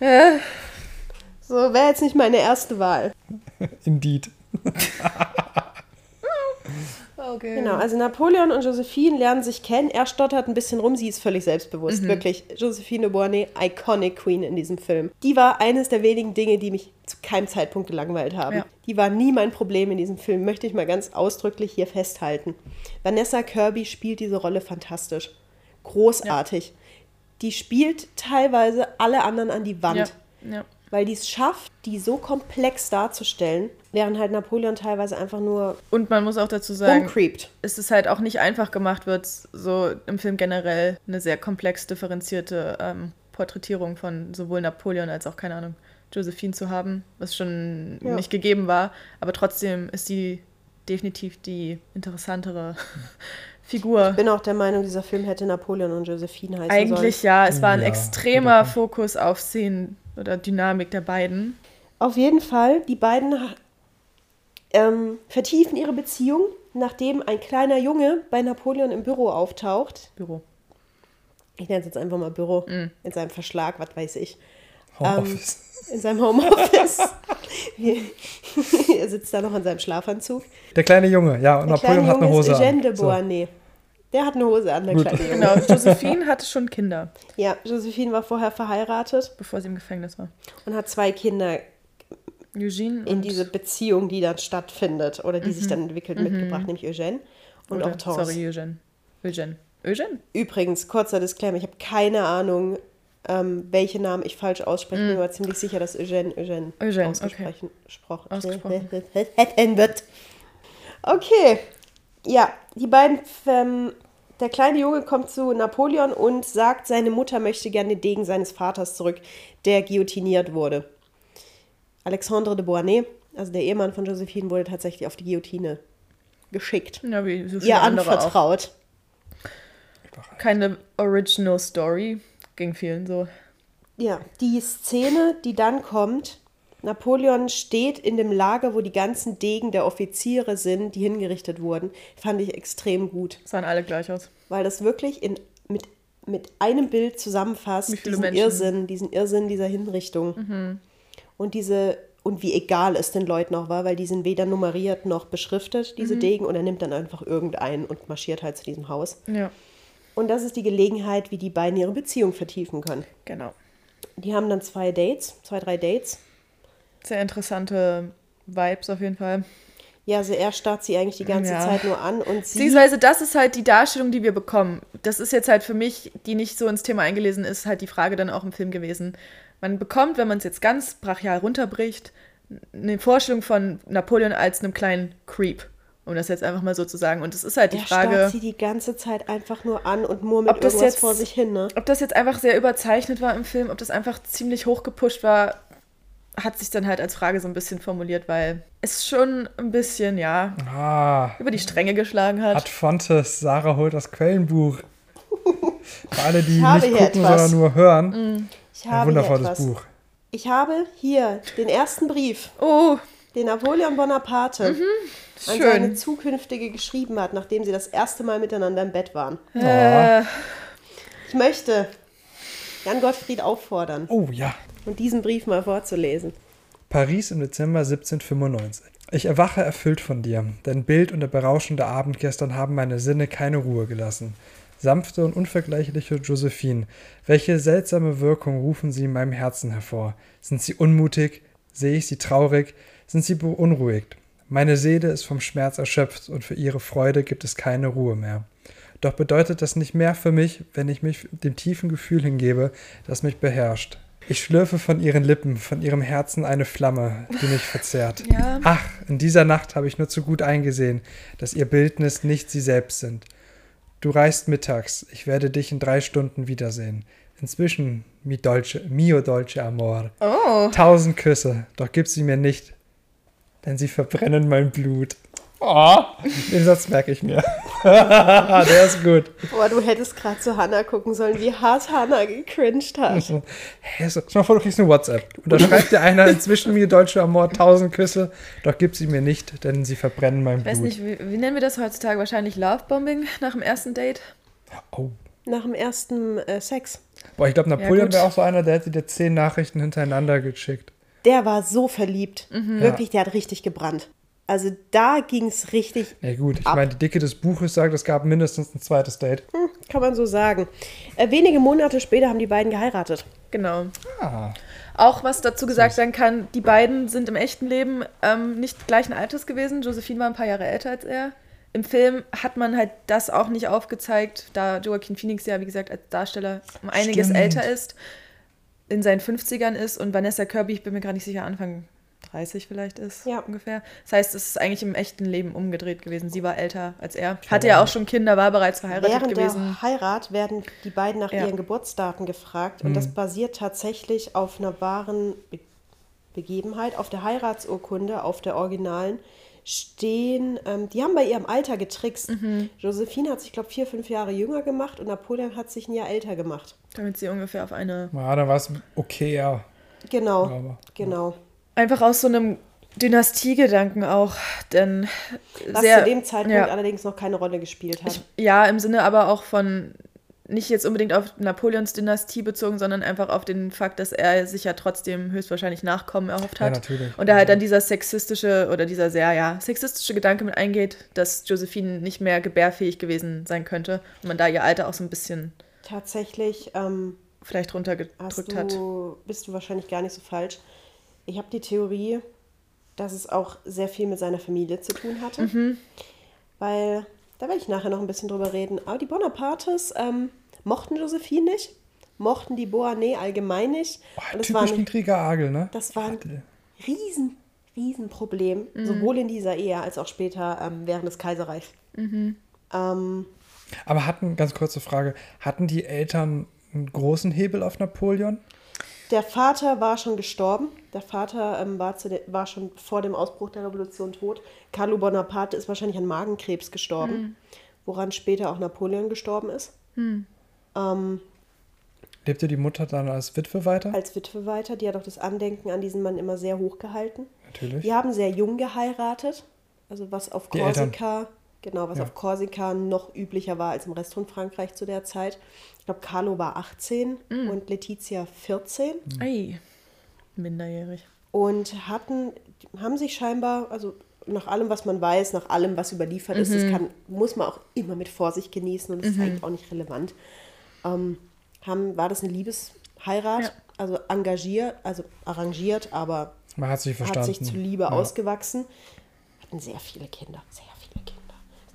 S3: *laughs*
S1: So, wäre jetzt nicht meine erste Wahl. *laughs*
S3: indeed.
S2: Okay.
S1: Genau, also Napoleon und Josephine lernen sich kennen. Er stottert ein bisschen rum, sie ist völlig selbstbewusst. Wirklich, Josephine de Beauharnais, iconic Queen in diesem Film. Die war eines der wenigen Dinge, die mich zu keinem Zeitpunkt gelangweilt haben.
S2: Ja.
S1: Die war nie mein Problem in diesem Film, möchte ich mal ganz ausdrücklich hier festhalten. Vanessa Kirby spielt diese Rolle fantastisch. Großartig. Die spielt teilweise alle anderen an die Wand
S2: Ja, ja.
S1: weil die es schafft, die so komplex darzustellen, während halt Napoleon teilweise einfach nur
S2: Und man muss auch dazu sagen,
S1: rumcreept.
S2: es ist halt auch nicht einfach gemacht wird, so im Film generell eine sehr komplex differenzierte ähm, Porträtierung von sowohl Napoleon als auch, keine Ahnung, Josephine zu haben, was schon
S1: Ja.
S2: nicht gegeben war. Aber trotzdem ist sie definitiv die interessantere *laughs* Figur.
S1: bin auch der Meinung, dieser Film hätte Napoleon und Josephine heißen
S2: Eigentlich
S1: sollen.
S2: ja, es war ein
S3: Ja,
S2: extremer
S3: Punkt.
S2: Fokus auf Szenen oder Dynamik der beiden.
S1: Auf jeden Fall, die beiden ähm, vertiefen ihre Beziehung, nachdem ein kleiner Junge bei Napoleon im Büro auftaucht.
S2: Büro.
S1: Ich nenne es jetzt einfach mal Büro.
S2: Mm.
S1: In seinem Verschlag, was weiß ich.
S3: Homeoffice.
S1: In seinem Homeoffice. *laughs* er sitzt da noch in seinem Schlafanzug.
S3: der kleine Junge, ja, und
S1: Der
S3: Napoleon hat eine Hose
S1: ist Eugène de
S3: an. So.
S1: Beauharnais. Der hat eine Hose an, der
S3: Gut.
S1: kleine Junge.
S2: Genau, Josephine hatte schon Kinder,
S1: Ja, Josephine war vorher verheiratet
S2: bevor sie im Gefängnis war.
S1: und hat zwei Kinder
S2: Eugene
S1: in diese Beziehung, die dann stattfindet oder die sich dann entwickelt, mitgebracht, nämlich Eugène und
S2: oder,
S1: Hortense.
S2: sorry, Eugene. Eugene. Eugene?
S1: Übrigens, kurzer Disclaimer, ich habe keine Ahnung, ähm, welche Namen ich falsch ausspreche. Ich bin mir aber ziemlich sicher, dass Eugène Eugène,
S2: Eugène,
S1: ausgesprochen gesprochen-
S2: Ausgesprochen.
S1: wird. *laughs* Okay, ja, die beiden, ähm, der kleine Junge kommt zu Napoleon und sagt, seine Mutter möchte gerne den Degen seines Vaters zurück, der guillotiniert wurde. Alexandre de Beauharnais, also der Ehemann von Josephine, wurde tatsächlich auf die Guillotine geschickt.
S2: Ja, wie so viele
S1: Ihr
S2: andere auch.
S1: anvertraut.
S2: Keine Original Story. Ging vielen so.
S1: Ja, die Szene, die dann kommt, Napoleon steht in dem Lager, wo die ganzen Degen der Offiziere sind, die hingerichtet wurden, fand ich extrem gut,
S2: Sahen alle gleich aus.
S1: weil das wirklich in, mit, mit einem Bild zusammenfasst, diesen
S2: Menschen?
S1: Irrsinn, diesen Irrsinn dieser Hinrichtung. Und diese und wie egal es den Leuten auch war, weil die sind weder nummeriert noch beschriftet, diese Degen, und er nimmt dann einfach irgendeinen und marschiert halt zu diesem Haus.
S2: Ja,
S1: Und das ist die Gelegenheit, wie die beiden ihre Beziehung vertiefen können.
S2: genau.
S1: Die haben dann zwei Dates, zwei, drei Dates.
S2: Sehr interessante Vibes auf jeden Fall.
S1: Ja, also er starrt sie eigentlich die ganze
S2: Ja.
S1: Zeit nur an und sie.
S2: Beziehungsweise das ist halt die Darstellung, die wir bekommen. Das ist jetzt halt für mich, die nicht so ins Thema eingelesen ist, halt die Frage dann auch im Film gewesen. Man bekommt, wenn man es jetzt ganz brachial runterbricht, eine Vorstellung von Napoleon als einem kleinen Creep, um das jetzt einfach mal so zu sagen. Und es ist halt die
S1: er
S2: Frage,
S1: starrt sie die ganze Zeit einfach nur an und murmelt
S2: Ob das
S1: irgendwas
S2: jetzt-
S1: vor sich hin, ne?
S2: ob das jetzt einfach sehr überzeichnet war im Film, ob das einfach ziemlich hochgepusht war, hat sich dann halt als Frage so ein bisschen formuliert, weil es schon ein bisschen, ja,
S3: Ah,
S2: über die Stränge geschlagen hat.
S3: hat Fontes, Sarah holt das Quellenbuch. *laughs* Für alle, die nicht gucken,
S1: etwas.
S3: sondern nur hören.
S1: Ich
S3: Ein
S1: habe hier
S3: wundervolles
S1: etwas.
S3: Buch.
S1: Ich habe hier den ersten Brief,
S2: Oh,
S1: den Napoleon Bonaparte an seine zukünftige geschrieben hat, nachdem sie das erste Mal miteinander im Bett waren.
S2: Äh,
S1: Ich möchte Jan Gottfried auffordern,
S3: Oh ja.
S1: und diesen Brief mal vorzulesen.
S3: Paris im Dezember 1795. Ich erwache erfüllt von dir. Dein Bild und der berauschende Abend gestern haben meine Sinne keine Ruhe gelassen. Sanfte und unvergleichliche Josephine, welche seltsame Wirkung rufen sie in meinem Herzen hervor? Sind sie unmutig? Sehe ich sie traurig? Sind sie beunruhigt? Meine Seele ist vom Schmerz erschöpft und für ihre Freude gibt es keine Ruhe mehr. Doch bedeutet das nicht mehr für mich, wenn ich mich dem tiefen Gefühl hingebe, das mich beherrscht. Ich schlürfe von ihren Lippen, von ihrem Herzen eine Flamme, die mich verzehrt.
S2: Ja.
S3: Ach, in dieser Nacht habe ich nur zu gut eingesehen, dass ihr Bildnis nicht sie selbst sind. Du reist mittags, ich werde dich in drei Stunden wiedersehen. Inzwischen, mi dolce, mio dolce amor.
S2: Oh.
S3: Tausend Küsse, doch gib sie mir nicht, denn sie verbrennen mein Blut. Oh, den Satz merke ich mir. *laughs* Der ist gut.
S1: Boah, du hättest gerade zu Hannah gucken sollen, wie hart Hannah gecringed hat.
S3: So, hä, so, stell mal vor, du kriegst eine WhatsApp. Und da schreibt dir einer inzwischen mir deutsche Amor tausend Küsse, doch gib sie mir nicht, denn sie verbrennen mein
S2: Ich weiß
S3: Blut.
S2: nicht, wie, wie nennen wir das heutzutage? Wahrscheinlich Lovebombing nach dem ersten Date?
S3: Oh.
S1: Nach dem ersten äh, Sex.
S3: Boah, ich glaube, Napoleon
S2: gut.
S3: wäre auch so einer, der hätte dir zehn Nachrichten hintereinander geschickt.
S1: Der war so verliebt.
S2: Mhm.
S1: Wirklich, der hat richtig gebrannt. Also da ging es richtig,
S3: Ja gut, ich
S1: Ab.
S3: meine, die Dicke des Buches sagt, es gab mindestens ein zweites Date.
S1: hm, kann man so sagen. Äh, wenige Monate später haben die beiden geheiratet.
S2: Genau.
S3: Ah,
S2: Auch was dazu gesagt werden kann, die beiden sind im echten Leben ähm, nicht gleichen Alters gewesen. Josephine war ein paar Jahre älter als er. Im Film hat man halt das auch nicht aufgezeigt, da Joaquin Phoenix ja, wie gesagt, als Darsteller um einiges
S3: Stimmt.
S2: älter ist, in seinen 50ern ist und Vanessa Kirby, ich bin mir gar nicht sicher, Anfang 30 vielleicht ist
S1: Ja.
S2: ungefähr. Das heißt, es ist eigentlich im echten Leben umgedreht gewesen. Sie war älter als er. Hatte ja auch schon Kinder, war bereits verheiratet
S1: Während
S2: gewesen.
S1: der Heirat werden die beiden nach
S2: Ja.
S1: ihren Geburtsdaten gefragt und das basiert tatsächlich auf einer wahren Be Begebenheit. Auf der Heiratsurkunde, auf der Originalen, stehen, ähm, die haben bei ihrem Alter getrickst. Josephine hat sich, glaube ich, vier, fünf Jahre jünger gemacht und Napoleon hat sich ein Jahr älter gemacht.
S2: Damit sie ungefähr auf eine
S3: ja, dann war es okay, ja.
S1: Genau,
S3: Aber,
S1: genau.
S2: Einfach aus so einem Dynastiegedanken auch, denn
S1: Was
S2: sehr,
S1: zu dem Zeitpunkt
S2: ja,
S1: allerdings noch keine Rolle gespielt hat.
S2: ich, ja, im Sinne aber auch von nicht jetzt unbedingt auf Napoleons Dynastie bezogen, sondern einfach auf den Fakt, dass er sich ja trotzdem höchstwahrscheinlich Nachkommen erhofft
S3: Ja,
S2: hat.
S3: natürlich.
S2: Und da halt dann dieser sexistische oder dieser sehr, ja, sexistische Gedanke mit eingeht, dass Josephine nicht mehr gebärfähig gewesen sein könnte und man da ihr Alter auch so ein bisschen
S1: Tatsächlich ähm,
S2: vielleicht
S1: hast
S2: runtergedrückt hat.
S1: du, bist du wahrscheinlich gar nicht so falsch. Ich habe die Theorie, dass es auch sehr viel mit seiner Familie zu tun hatte.
S2: Mhm.
S1: Weil, da werde ich nachher noch ein bisschen drüber reden. Aber die Bonapartes ähm, mochten Josephine nicht, mochten die Beauharnais allgemein nicht.
S3: Boah,
S1: Und das war
S3: typisch
S1: ein,
S3: Intriger Agel, ne?
S1: das war ein riesen, riesen Problem,
S2: Mhm.
S1: sowohl in dieser Ehe als auch später ähm, während des Kaiserreichs.
S2: Mhm.
S1: Ähm,
S3: Aber hatten, ganz kurze Frage, hatten die Eltern einen großen Hebel auf Napoleon?
S1: Der Vater war schon gestorben. Der Vater ähm, war, zu de war schon vor dem Ausbruch der Revolution tot. Carlo Bonaparte ist wahrscheinlich an Magenkrebs gestorben, woran später auch Napoleon gestorben ist. Ähm,
S3: Lebte die Mutter dann als Witwe weiter?
S1: als Witwe weiter. Die hat auch das Andenken an diesen Mann immer sehr hoch gehalten.
S3: Natürlich.
S1: Die haben sehr jung geheiratet, also was auf
S3: Die Eltern.
S1: Genau, was
S3: Ja.
S1: auf Korsika noch üblicher war als im Rest von Frankreich zu der Zeit. Ich glaube, Carlo war 18 und Letizia 14.
S2: Ei, minderjährig.
S1: und hatten, haben sich scheinbar, also nach allem, was man weiß, nach allem, was überliefert ist, das kann, muss man auch immer mit Vorsicht genießen und das ist eigentlich auch nicht relevant, ähm, haben, war das eine Liebesheirat,
S2: Ja.
S1: also engagiert, also arrangiert, aber
S3: Man hat sich verstanden.
S1: hat sich zu Liebe
S3: Ja.
S1: ausgewachsen. Hatten sehr viele Kinder, sehr viele Kinder.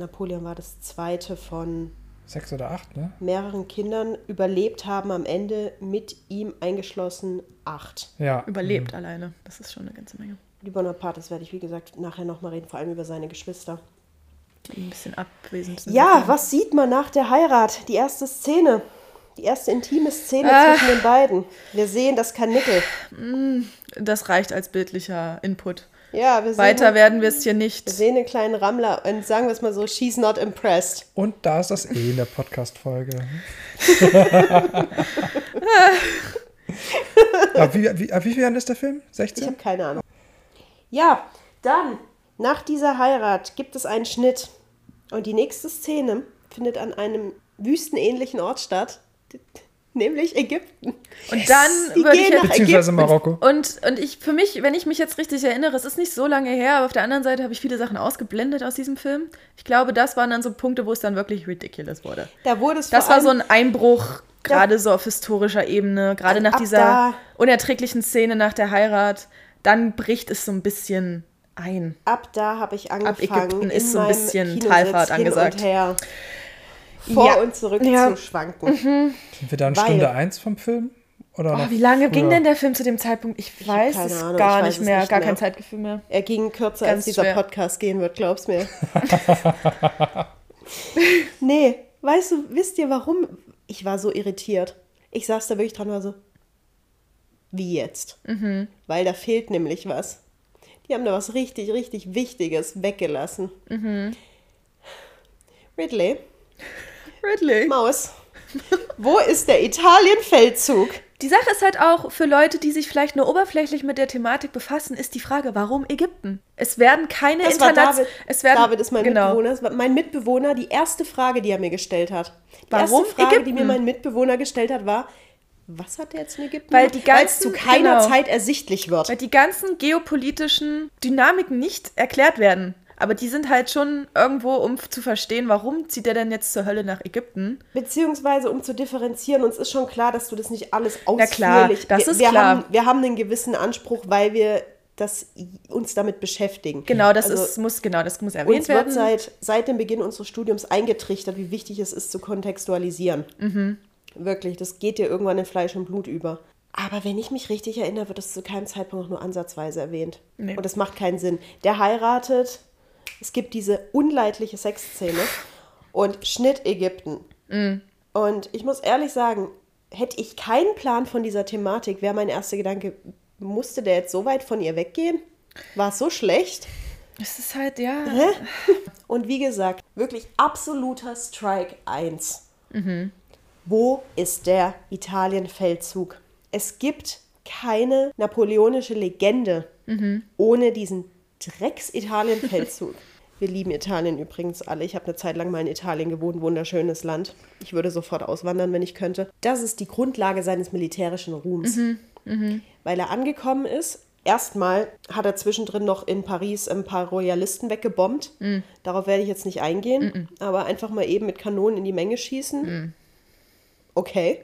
S1: Napoleon war das zweite von
S3: Sechs oder acht, ne?
S1: mehreren Kindern, überlebt haben am Ende mit ihm eingeschlossen acht.
S3: Ja.
S2: Überlebt alleine. Das ist schon eine ganze Menge.
S1: Die Bonapartes werde ich, wie gesagt, nachher nochmal reden, vor allem über seine Geschwister.
S2: Die ein bisschen abwesend sind.
S1: Ja, was sieht man nach der Heirat? Die erste Szene. Die erste intime Szene
S2: Ah.
S1: zwischen den beiden. Wir sehen das Karnickel.
S2: Das reicht als bildlicher Input.
S1: Ja, wir sehen,
S2: Weiter werden wir es hier
S1: wir
S2: nicht.
S1: sehen einen kleinen Rammler und sagen wir es mal so, she's not impressed.
S3: Und da ist das eh in der Podcast-Folge. *laughs* Aber wie, wie, ab wie viel Jahren ist der Film?
S1: Ich
S3: 16?
S1: habe keine Ahnung. Ja, dann, nach dieser Heirat gibt es einen Schnitt. Und die nächste Szene findet an einem wüstenähnlichen Ort statt, *laughs* nämlich Ägypten.
S2: Und dann
S1: Die
S2: würde ich jetzt
S1: nach
S3: Beziehungsweise
S1: Ägypten.
S3: Marokko.
S2: Und, und ich, für mich, wenn ich mich jetzt richtig erinnere, es ist nicht so lange her, aber auf der anderen Seite habe ich viele Sachen ausgeblendet aus diesem Film. Ich glaube, das waren dann so Punkte, wo es dann wirklich ridiculous wurde.
S1: Da wurde es
S2: Das
S1: vor
S2: war so ein Einbruch, gerade so auf historischer Ebene, gerade nach
S1: ab
S2: dieser
S1: da-
S2: unerträglichen Szene nach der Heirat. Dann bricht es so ein bisschen ein.
S1: Ab da habe ich angefangen,
S2: Ägypten
S1: in
S2: ist so ein bisschen
S1: Kinositz
S2: Talfahrt
S1: hin
S2: angesagt.
S1: Vor
S2: Ja.
S1: und zurück
S2: Ja.
S1: zu schwanken.
S3: Sind wir da in
S1: Weil-
S3: Stunde 1 vom Film? Oder
S2: Oh, wie lange ging
S3: früher?
S2: denn der Film zu dem Zeitpunkt? Ich weiß
S1: keine
S2: es
S1: Ahnung,
S2: gar
S1: weiß
S2: nicht
S1: es
S2: mehr,
S1: nicht
S2: gar
S1: mehr.
S2: kein Zeitgefühl mehr.
S1: Er ging kürzer,
S2: Ganz
S1: als dieser
S2: schwer.
S1: Podcast gehen wird, glaub's mir. *laughs* nee, weißt du, wisst ihr warum? Ich war so irritiert. Ich saß da wirklich dran und war so, wie jetzt?
S2: Mhm.
S1: Weil da fehlt nämlich was. Die haben da was richtig, richtig Wichtiges weggelassen.
S2: Mhm.
S1: Ridley,
S2: Ridley.
S1: Maus, wo ist der Italien-Feldzug?
S2: Die Sache ist halt auch, für Leute, die sich vielleicht nur oberflächlich mit der Thematik befassen, ist die Frage, warum Ägypten? Es werden keine Internats...
S1: David.
S2: Es werden,
S1: David ist mein
S2: genau.
S1: Mitbewohner. Mein Mitbewohner, die erste Frage, die er mir gestellt hat. Die
S2: Warum
S1: erste Frage, die
S2: Ägypten?
S1: mir mein Mitbewohner gestellt hat, war, was hat er jetzt in Ägypten?
S2: Weil die
S1: es zu keiner
S2: genau.
S1: Zeit ersichtlich wird.
S2: Weil die ganzen geopolitischen Dynamiken nicht erklärt werden. Aber die sind halt schon irgendwo, um zu verstehen, warum zieht er denn jetzt zur Hölle nach Ägypten?
S1: Beziehungsweise, um zu differenzieren, uns ist schon klar, dass du das nicht alles ausführlich...
S2: Na klar, das
S1: wir,
S2: ist
S1: wir
S2: klar.
S1: Haben, wir haben einen gewissen Anspruch, weil wir das, uns damit beschäftigen.
S2: Genau, das
S1: Also,
S2: ist, muss, genau, das muss erwähnt
S1: Uns wird
S2: werden.
S1: seit, seit dem Beginn unseres Studiums eingetrichtert, wie wichtig es ist, zu kontextualisieren.
S2: Mhm.
S1: Wirklich, das geht dir irgendwann in Fleisch und Blut über. Aber wenn ich mich richtig erinnere, wird das zu keinem Zeitpunkt auch nur ansatzweise erwähnt.
S2: Nee.
S1: Und das macht keinen Sinn. Der heiratet, es gibt diese unleidliche Sexszene und Schnitt Ägypten.
S2: Mhm.
S1: Und ich muss ehrlich sagen, hätte ich keinen Plan von dieser Thematik, wäre mein erster Gedanke, musste der jetzt so weit von ihr weggehen? War es so schlecht?
S2: Es ist halt, ja. *laughs*
S1: Und wie gesagt, wirklich absoluter Strike 1. Wo ist der Italien-Feldzug? Es gibt keine napoleonische Legende ohne diesen Drecks-Italien-Feldzug. *laughs* Wir lieben Italien übrigens alle. Ich habe eine Zeit lang mal in Italien gewohnt, wunderschönes Land. Ich würde sofort auswandern, wenn ich könnte. Das ist die Grundlage seines militärischen Ruhms. Weil er angekommen ist. Erstmal hat er zwischendrin noch in Paris ein paar Royalisten weggebombt. Darauf werde ich jetzt nicht eingehen. Aber einfach mal eben mit Kanonen in die Menge schießen. Okay.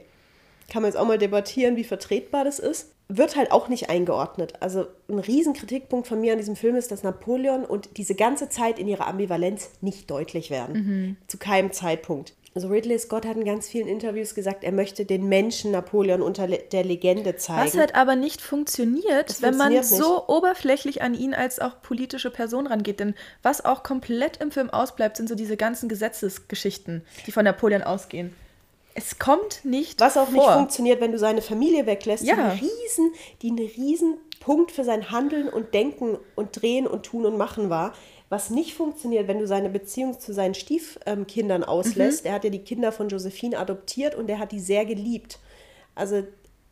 S1: Kann man jetzt auch mal debattieren, wie vertretbar das ist. Wird halt auch nicht eingeordnet. Also ein riesen Kritikpunkt von mir an diesem Film ist, dass Napoleon und diese ganze Zeit in ihrer Ambivalenz nicht deutlich werden. Zu keinem Zeitpunkt. Also Ridley Scott hat in ganz vielen Interviews gesagt, er möchte den Menschen Napoleon unter le der Legende zeigen.
S2: Was halt aber nicht funktioniert,
S1: Es
S2: wenn man
S1: funktioniert
S2: so oberflächlich an ihn als auch politische Person rangeht. Denn was auch komplett im Film ausbleibt, sind so diese ganzen Gesetzesgeschichten, die von Napoleon ausgehen. Es kommt nicht
S1: Was auch
S2: vor.
S1: nicht funktioniert, wenn du seine Familie weglässt,
S2: Ja.
S1: die, einen riesen, die einen riesen Punkt für sein Handeln und Denken und Drehen und Tun und Machen war. Was nicht funktioniert, wenn du seine Beziehung zu seinen Stiefkindern auslässt.
S2: Mhm.
S1: Er hat ja die Kinder von Josephine adoptiert und er hat die sehr geliebt. Also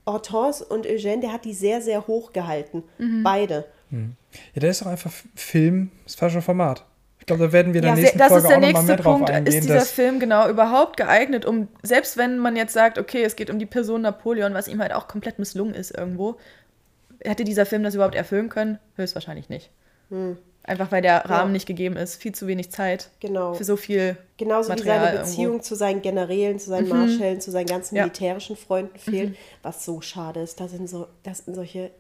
S1: Hortense und Eugène, der hat die sehr, sehr hoch gehalten.
S2: Mhm.
S1: Beide.
S3: Ja, der ist doch einfach Film, das falsche Format. Ich glaube, da werden wir in der
S1: Ja,
S3: nächsten
S2: das
S3: Folge
S2: ist der
S3: auch nochmal
S2: nächste
S3: mehr
S2: Punkt.
S3: eingehen.
S2: Ist dieser Film genau überhaupt geeignet, um, selbst wenn man jetzt sagt, okay, es geht um die Person Napoleon, was ihm halt auch komplett misslungen ist irgendwo, hätte dieser Film das überhaupt erfüllen können? Höchstwahrscheinlich nicht. Einfach weil der Rahmen nicht gegeben ist. Viel zu wenig Zeit
S1: Genau.
S2: für so viel
S1: Genauso
S2: Material
S1: wie seine
S2: irgendwo.
S1: Beziehung zu seinen Generälen, zu seinen Marschällen, zu seinen ganzen
S2: Ja.
S1: militärischen Freunden fehlt, was so schade ist. Da sind, so, da sind solche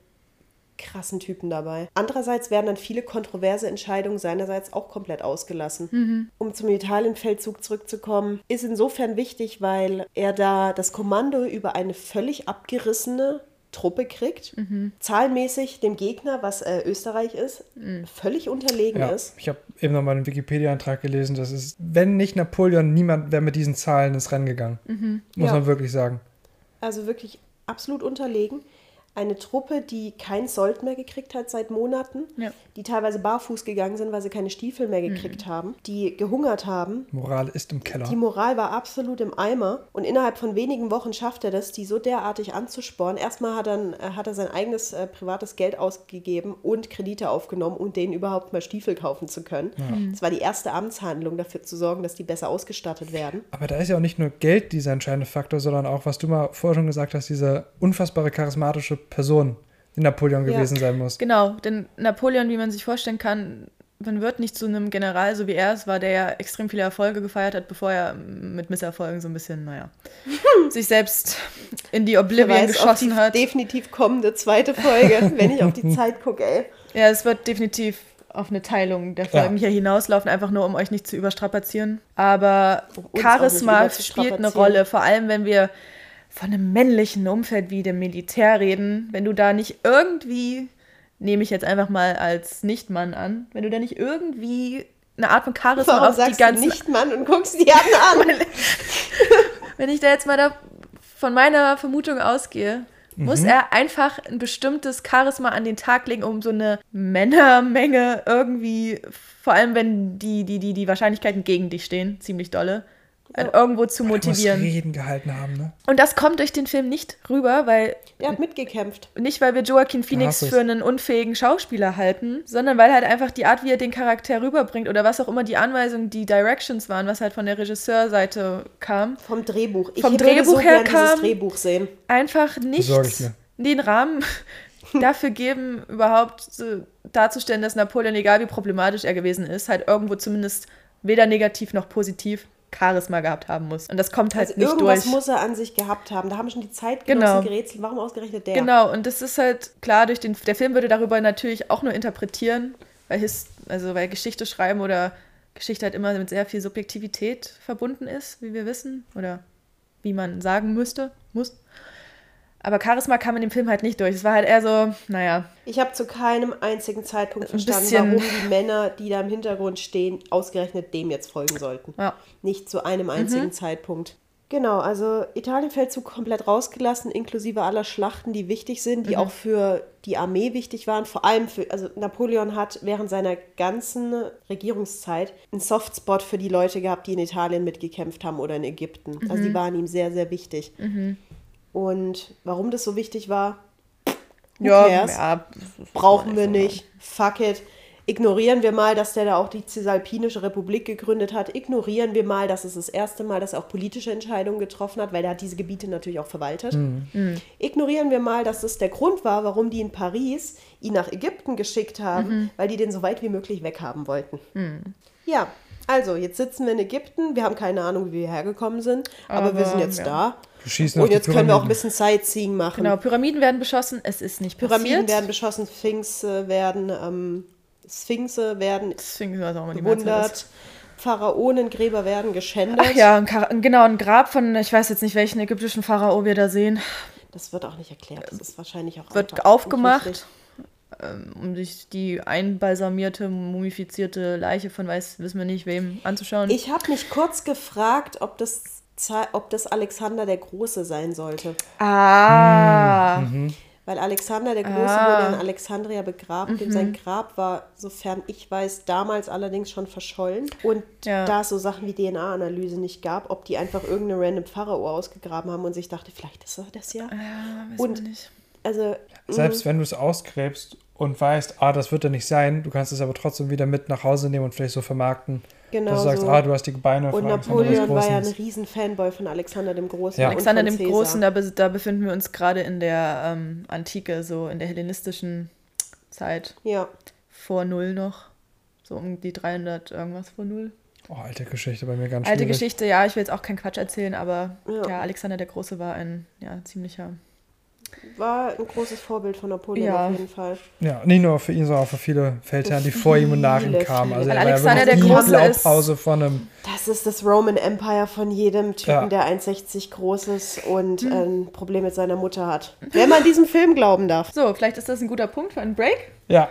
S1: krassen Typen dabei. Andererseits werden dann viele kontroverse Entscheidungen seinerseits auch komplett ausgelassen. Um zum Italienfeldzug zurückzukommen, ist insofern wichtig, weil er da das Kommando über eine völlig abgerissene Truppe kriegt, zahlenmäßig dem Gegner, was äh, Österreich ist, völlig unterlegen
S3: ja,
S1: ist.
S3: ich habe eben nochmal einen Wikipedia-Eintrag gelesen, das ist, wenn nicht Napoleon, niemand wäre mit diesen Zahlen ins Rennen gegangen. Muss
S1: Ja.
S3: man wirklich sagen.
S1: Also wirklich absolut unterlegen. Eine Truppe, die kein Sold mehr gekriegt hat seit Monaten,
S2: Ja.
S1: die teilweise barfuß gegangen sind, weil sie keine Stiefel mehr gekriegt haben, die gehungert haben.
S3: Moral ist im Keller.
S1: Die Moral war absolut im Eimer und innerhalb von wenigen Wochen schafft er das, die so derartig anzusporen. Erstmal hat er, äh, hat er sein eigenes äh, privates Geld ausgegeben und Kredite aufgenommen, um denen überhaupt mal Stiefel kaufen zu können. Das war die erste Amtshandlung, dafür zu sorgen, dass die besser ausgestattet werden.
S3: Aber da ist ja auch nicht nur Geld dieser entscheidende Faktor, sondern auch, was du mal vorher schon gesagt hast, diese unfassbare charismatische Person, die Napoleon
S1: Ja.
S3: gewesen sein muss.
S2: Genau, denn Napoleon, wie man sich vorstellen kann, man wird nicht zu einem General, so wie er es war, der ja extrem viele Erfolge gefeiert hat, bevor er mit Misserfolgen so ein bisschen, naja, *laughs* sich selbst in die Oblivion
S1: weiß, auf
S2: geschossen
S1: die
S2: hat.
S1: definitiv kommende zweite Folge, *laughs* wenn ich auf die Zeit gucke, ey.
S2: Ja, es wird definitiv auf eine Teilung der Folgen
S3: Ja.
S2: hier hinauslaufen, einfach nur um euch nicht zu überstrapazieren. Aber Charisma spielt eine. Rolle, vor allem wenn wir von einem männlichen Umfeld wie dem Militär reden, wenn du da nicht irgendwie, nehme ich jetzt einfach mal als Nichtmann an, wenn du da nicht irgendwie eine Art von Charisma
S1: Warum
S2: auf die
S1: sagst
S2: ganzen
S1: du nicht Mann und guckst die anderen *laughs* an? *laughs*
S2: wenn ich da jetzt mal da von meiner Vermutung ausgehe, muss er einfach ein bestimmtes Charisma an den Tag legen, um so eine Männermenge irgendwie, vor allem wenn die, die, die, die Wahrscheinlichkeiten gegen dich stehen, ziemlich dolle, äh, irgendwo zu
S3: Muss
S2: motivieren.
S3: Reden gehalten haben, ne?
S2: Und das kommt durch den Film nicht rüber, weil
S1: Der hat mitgekämpft.
S2: nicht, weil wir Joaquin Phoenix für einen unfähigen Schauspieler halten, sondern weil halt einfach die Art, wie er den Charakter rüberbringt oder was auch immer die Anweisungen, die Directions waren, was halt von der Regisseurseite kam,
S1: Vom Drehbuch. Ich
S2: Vom
S1: würde
S2: Drehbuch
S1: so
S2: her kam-
S1: Drehbuch sehen.
S2: einfach nicht den Rahmen *laughs* dafür geben, überhaupt so darzustellen, dass Napoleon, egal wie problematisch er gewesen ist, halt irgendwo zumindest weder negativ noch positiv Charisma gehabt haben muss. Und das kommt halt
S1: Also
S2: nicht
S1: irgendwas
S2: durch.
S1: muss er an sich gehabt haben. Da haben schon die Zeitgenossen
S2: Genau.
S1: gerätselt. Warum ausgerechnet der?
S2: Genau, und das ist halt klar, durch den, der Film würde darüber natürlich auch nur interpretieren, weil, His, also weil Geschichte schreiben oder Geschichte halt immer mit sehr viel Subjektivität verbunden ist, wie wir wissen, oder wie man sagen müsste, muss. Aber Charisma kam in dem Film halt nicht durch. Es war halt eher so, naja,
S1: Ich habe zu keinem einzigen Zeitpunkt verstanden, warum die Männer, die da im Hintergrund stehen, ausgerechnet dem jetzt folgen sollten.
S2: ja.
S1: Nicht zu einem
S2: Mhm.
S1: einzigen Zeitpunkt. Genau, also Italienfeldzug komplett rausgelassen, inklusive aller Schlachten, die wichtig sind,
S2: Mhm.
S1: die auch für die Armee wichtig waren. Vor allem für, also Napoleon hat während seiner ganzen Regierungszeit einen Softspot für die Leute gehabt, die in Italien mitgekämpft haben oder in Ägypten. Also
S2: Mhm.
S1: die waren ihm sehr, sehr wichtig. Und warum das so wichtig war,
S2: Ja, ja,
S1: brauchen wir nicht. Fuck it. Ignorieren wir mal, dass der da auch die Cisalpinische Republik gegründet hat. Ignorieren wir mal, dass es das erste Mal, dass er auch politische Entscheidungen getroffen hat, weil er hat diese Gebiete natürlich auch verwaltet. Ignorieren wir mal, dass das der Grund war, warum die in Paris ihn nach Ägypten geschickt haben, weil die den so weit wie möglich weghaben wollten. Ja, also jetzt sitzen wir in Ägypten. Wir haben keine Ahnung, wie wir hergekommen sind, aber, wir
S2: Aber,
S1: sind jetzt
S2: ja.
S1: da.
S3: Wir schießen auf
S1: Und
S3: die
S1: jetzt können wir auch ein
S3: Pyramiden.
S1: bisschen Sightseeing machen.
S2: Genau, Pyramiden werden beschossen, es ist nicht
S1: Pyramiden
S2: passiert.
S1: werden beschossen, Sphinxe werden, ähm, Sphinxe werden
S2: Deswegen weiß auch
S1: bewundert, Pharaonengräber werden geschändet.
S2: Ach ja, ein genau, ein Grab von, ich weiß jetzt nicht, welchen ägyptischen Pharao wir da sehen,
S1: Das wird auch nicht erklärt. Das ist wahrscheinlich auch
S2: wird aufgemacht,
S1: unwichtig.
S2: ähm, um sich die einbalsamierte, mumifizierte Leiche von weiß, wissen wir nicht wem anzuschauen.
S1: Ich habe mich kurz gefragt, ob das, ob das Alexander der Große sein sollte.
S2: ah,
S1: Weil Alexander der Große
S2: Ah.
S1: wurde in Alexandria begraben. Dem sein Grab war, sofern ich weiß, damals allerdings schon verschollen. Und
S2: Ja.
S1: da es so Sachen wie DNA-Analyse nicht gab, ob die einfach irgendeine random Pharao ausgegraben haben und sich dachte, vielleicht ist er das ja.
S2: ja, wissen
S1: Und-. Also,
S3: Selbst wenn du es ausgräbst und weißt, ah, das wird er nicht sein, du kannst es aber trotzdem wieder mit nach Hause nehmen und vielleicht so vermarkten,
S1: genau
S3: dass du sagst,
S1: so.
S3: ah, du hast die Beine
S1: Und Napoleon war ja ein riesen Fanboy von Alexander dem Großen.
S3: Ja.
S1: und
S2: Alexander
S1: von
S2: dem
S1: Caesar.
S2: Großen, da, be- da befinden wir uns gerade in der ähm, Antike, so in der hellenistischen Zeit,
S1: Ja,
S2: vor Null noch. So um die 300 irgendwas vor Null.
S3: Oh, alte Geschichte bei mir ganz
S2: Alte
S3: schwierig.
S2: Geschichte, ja, ich will jetzt auch keinen Quatsch erzählen, aber
S1: Ja.
S2: ja. Alexander der Große war ein ja, ziemlicher.
S1: War ein großes Vorbild von Napoleon
S2: Ja.
S1: auf jeden Fall.
S3: Ja, nicht nur für ihn, sondern auch für viele Feldherren, die vor ihm und nach ihm kamen. Also er war ja
S2: Alexander der
S3: die
S2: Große
S3: Blaupause von einem.
S1: Das ist das Roman Empire von jedem Typen,
S3: Ja.
S1: der 1,60 groß ist und
S2: Hm.
S1: ein Problem mit seiner Mutter hat. Wenn man diesem Film glauben darf.
S2: So, vielleicht ist das ein guter Punkt für einen Break.
S3: Ja.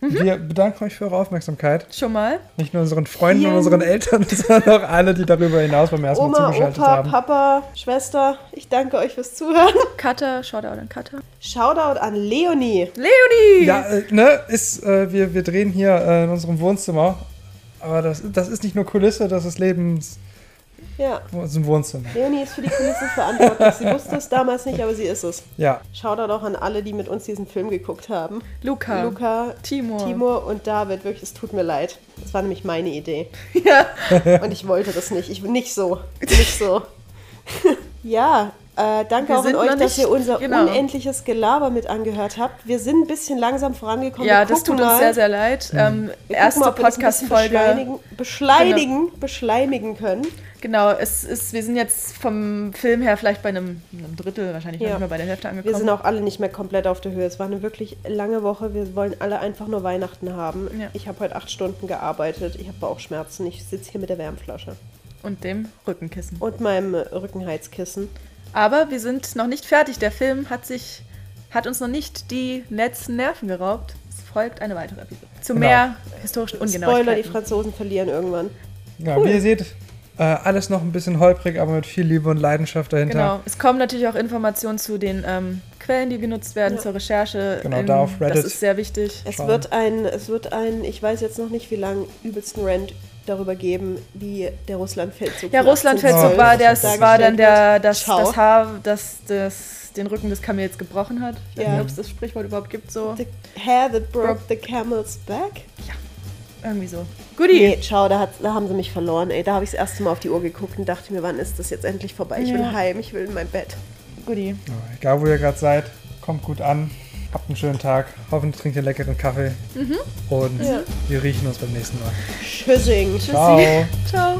S2: Mhm.
S3: Wir bedanken euch für eure Aufmerksamkeit.
S2: Schon mal.
S3: Nicht nur unseren Freunden
S1: Vielen-
S3: und unseren Eltern, *laughs* sondern auch alle, die darüber hinaus beim ersten Mal
S1: Oma,
S3: zugeschaltet
S1: Opa,
S3: haben.
S1: Papa, Schwester, ich danke euch fürs Zuhören.
S2: Cutter, Shoutout an Cutter.
S1: Shoutout an Leonie.
S2: Leonie!
S3: Ja, äh, ne, ist, äh, wir, wir drehen hier äh, in unserem Wohnzimmer. Aber das, das ist nicht nur Kulisse, das ist Lebens.
S1: Ja,
S3: Das ist ein Wohnzimmer.
S1: Leonie ist für die Kulissen verantwortlich. Sie wusste es damals nicht, aber sie ist es.
S3: Ja,
S1: Shoutout auch an alle, die mit uns diesen Film geguckt haben.
S2: Luca.
S1: Luca,
S2: Timur.
S1: Timur und David, wirklich, es tut mir leid. Das war nämlich meine Idee.
S2: Ja.
S1: Und ich wollte das nicht. Ich nicht so. Nicht so. *laughs* ja, äh, danke
S2: Wir
S1: auch an euch,
S2: noch
S1: dass
S2: nicht-
S1: ihr unser
S2: genau.
S1: unendliches Gelaber mit angehört habt. Wir sind ein bisschen langsam vorangekommen.
S2: Ja,
S1: Wir
S2: das tut uns
S1: mal.
S2: sehr, sehr leid. Ähm,
S1: Wir
S2: erste
S1: gucken mal, ob wir das ein bisschen
S2: Podcast-Folge.
S1: Beschleunigen, beschleunigen, beschleimigen können.
S2: Genau, es ist, wir sind jetzt vom Film her vielleicht bei einem, einem Drittel, wahrscheinlich noch
S1: Ja.
S2: nicht mal bei der Hälfte angekommen.
S1: Wir sind auch alle nicht mehr komplett auf der Höhe. Es war eine wirklich lange Woche. Wir wollen alle einfach nur Weihnachten haben.
S2: Ja.
S1: Ich habe heute acht Stunden gearbeitet. Ich habe Bauchschmerzen. Ich sitze hier mit der Wärmflasche
S2: Und dem Rückenkissen.
S1: und meinem Rückenheizkissen.
S2: Aber wir sind noch nicht fertig. Der Film hat sich, hat uns noch nicht die letzten Nerven geraubt. Es folgt eine weitere Episode. Zu
S3: Genau.
S2: mehr historischen
S1: Spoiler, die
S2: Ungenauigkeiten.
S1: Franzosen verlieren irgendwann.
S3: Ja, Wie ihr seht, äh, alles noch ein bisschen holprig, aber mit viel Liebe und Leidenschaft dahinter.
S2: Genau. Es kommen natürlich auch Informationen zu den ähm, Quellen, die genutzt werden
S1: Ja.
S2: zur Recherche.
S3: Genau,
S2: Ähm,
S3: da auf Reddit.
S2: Das ist sehr wichtig.
S1: Es
S3: Schauen.
S1: wird ein, es wird ein, ich weiß jetzt noch nicht wie lang, übelsten Rant darüber geben, wie der Russlandfeldzug
S2: Der Russlandfeldzug
S3: 1812
S2: war, der,
S3: dargestellt
S2: war dann der, das,
S1: Schau.
S2: das Haar, das, das den Rücken des Kamels gebrochen hat. Ich weiß
S1: Ja.
S2: nicht, ob es das Sprichwort überhaupt gibt, so.
S1: The hair that broke the camel's back?
S2: Irgendwie so. Goodie.
S1: Nee, schau, da, hat, da haben sie mich verloren, ey. Da habe ich das erste Mal auf die Uhr geguckt und dachte mir, wann ist das jetzt endlich vorbei? Ich will
S2: Ja.
S1: heim, ich will in mein Bett.
S2: Goodie.
S3: Ja, egal, wo ihr gerade seid, kommt gut an. Habt einen schönen Tag. Hoffentlich trinkt ihr leckeren Kaffee. Und
S1: Ja.
S3: wir riechen uns beim nächsten Mal.
S1: Tschüssing.
S3: Ciao. *laughs*
S2: Ciao.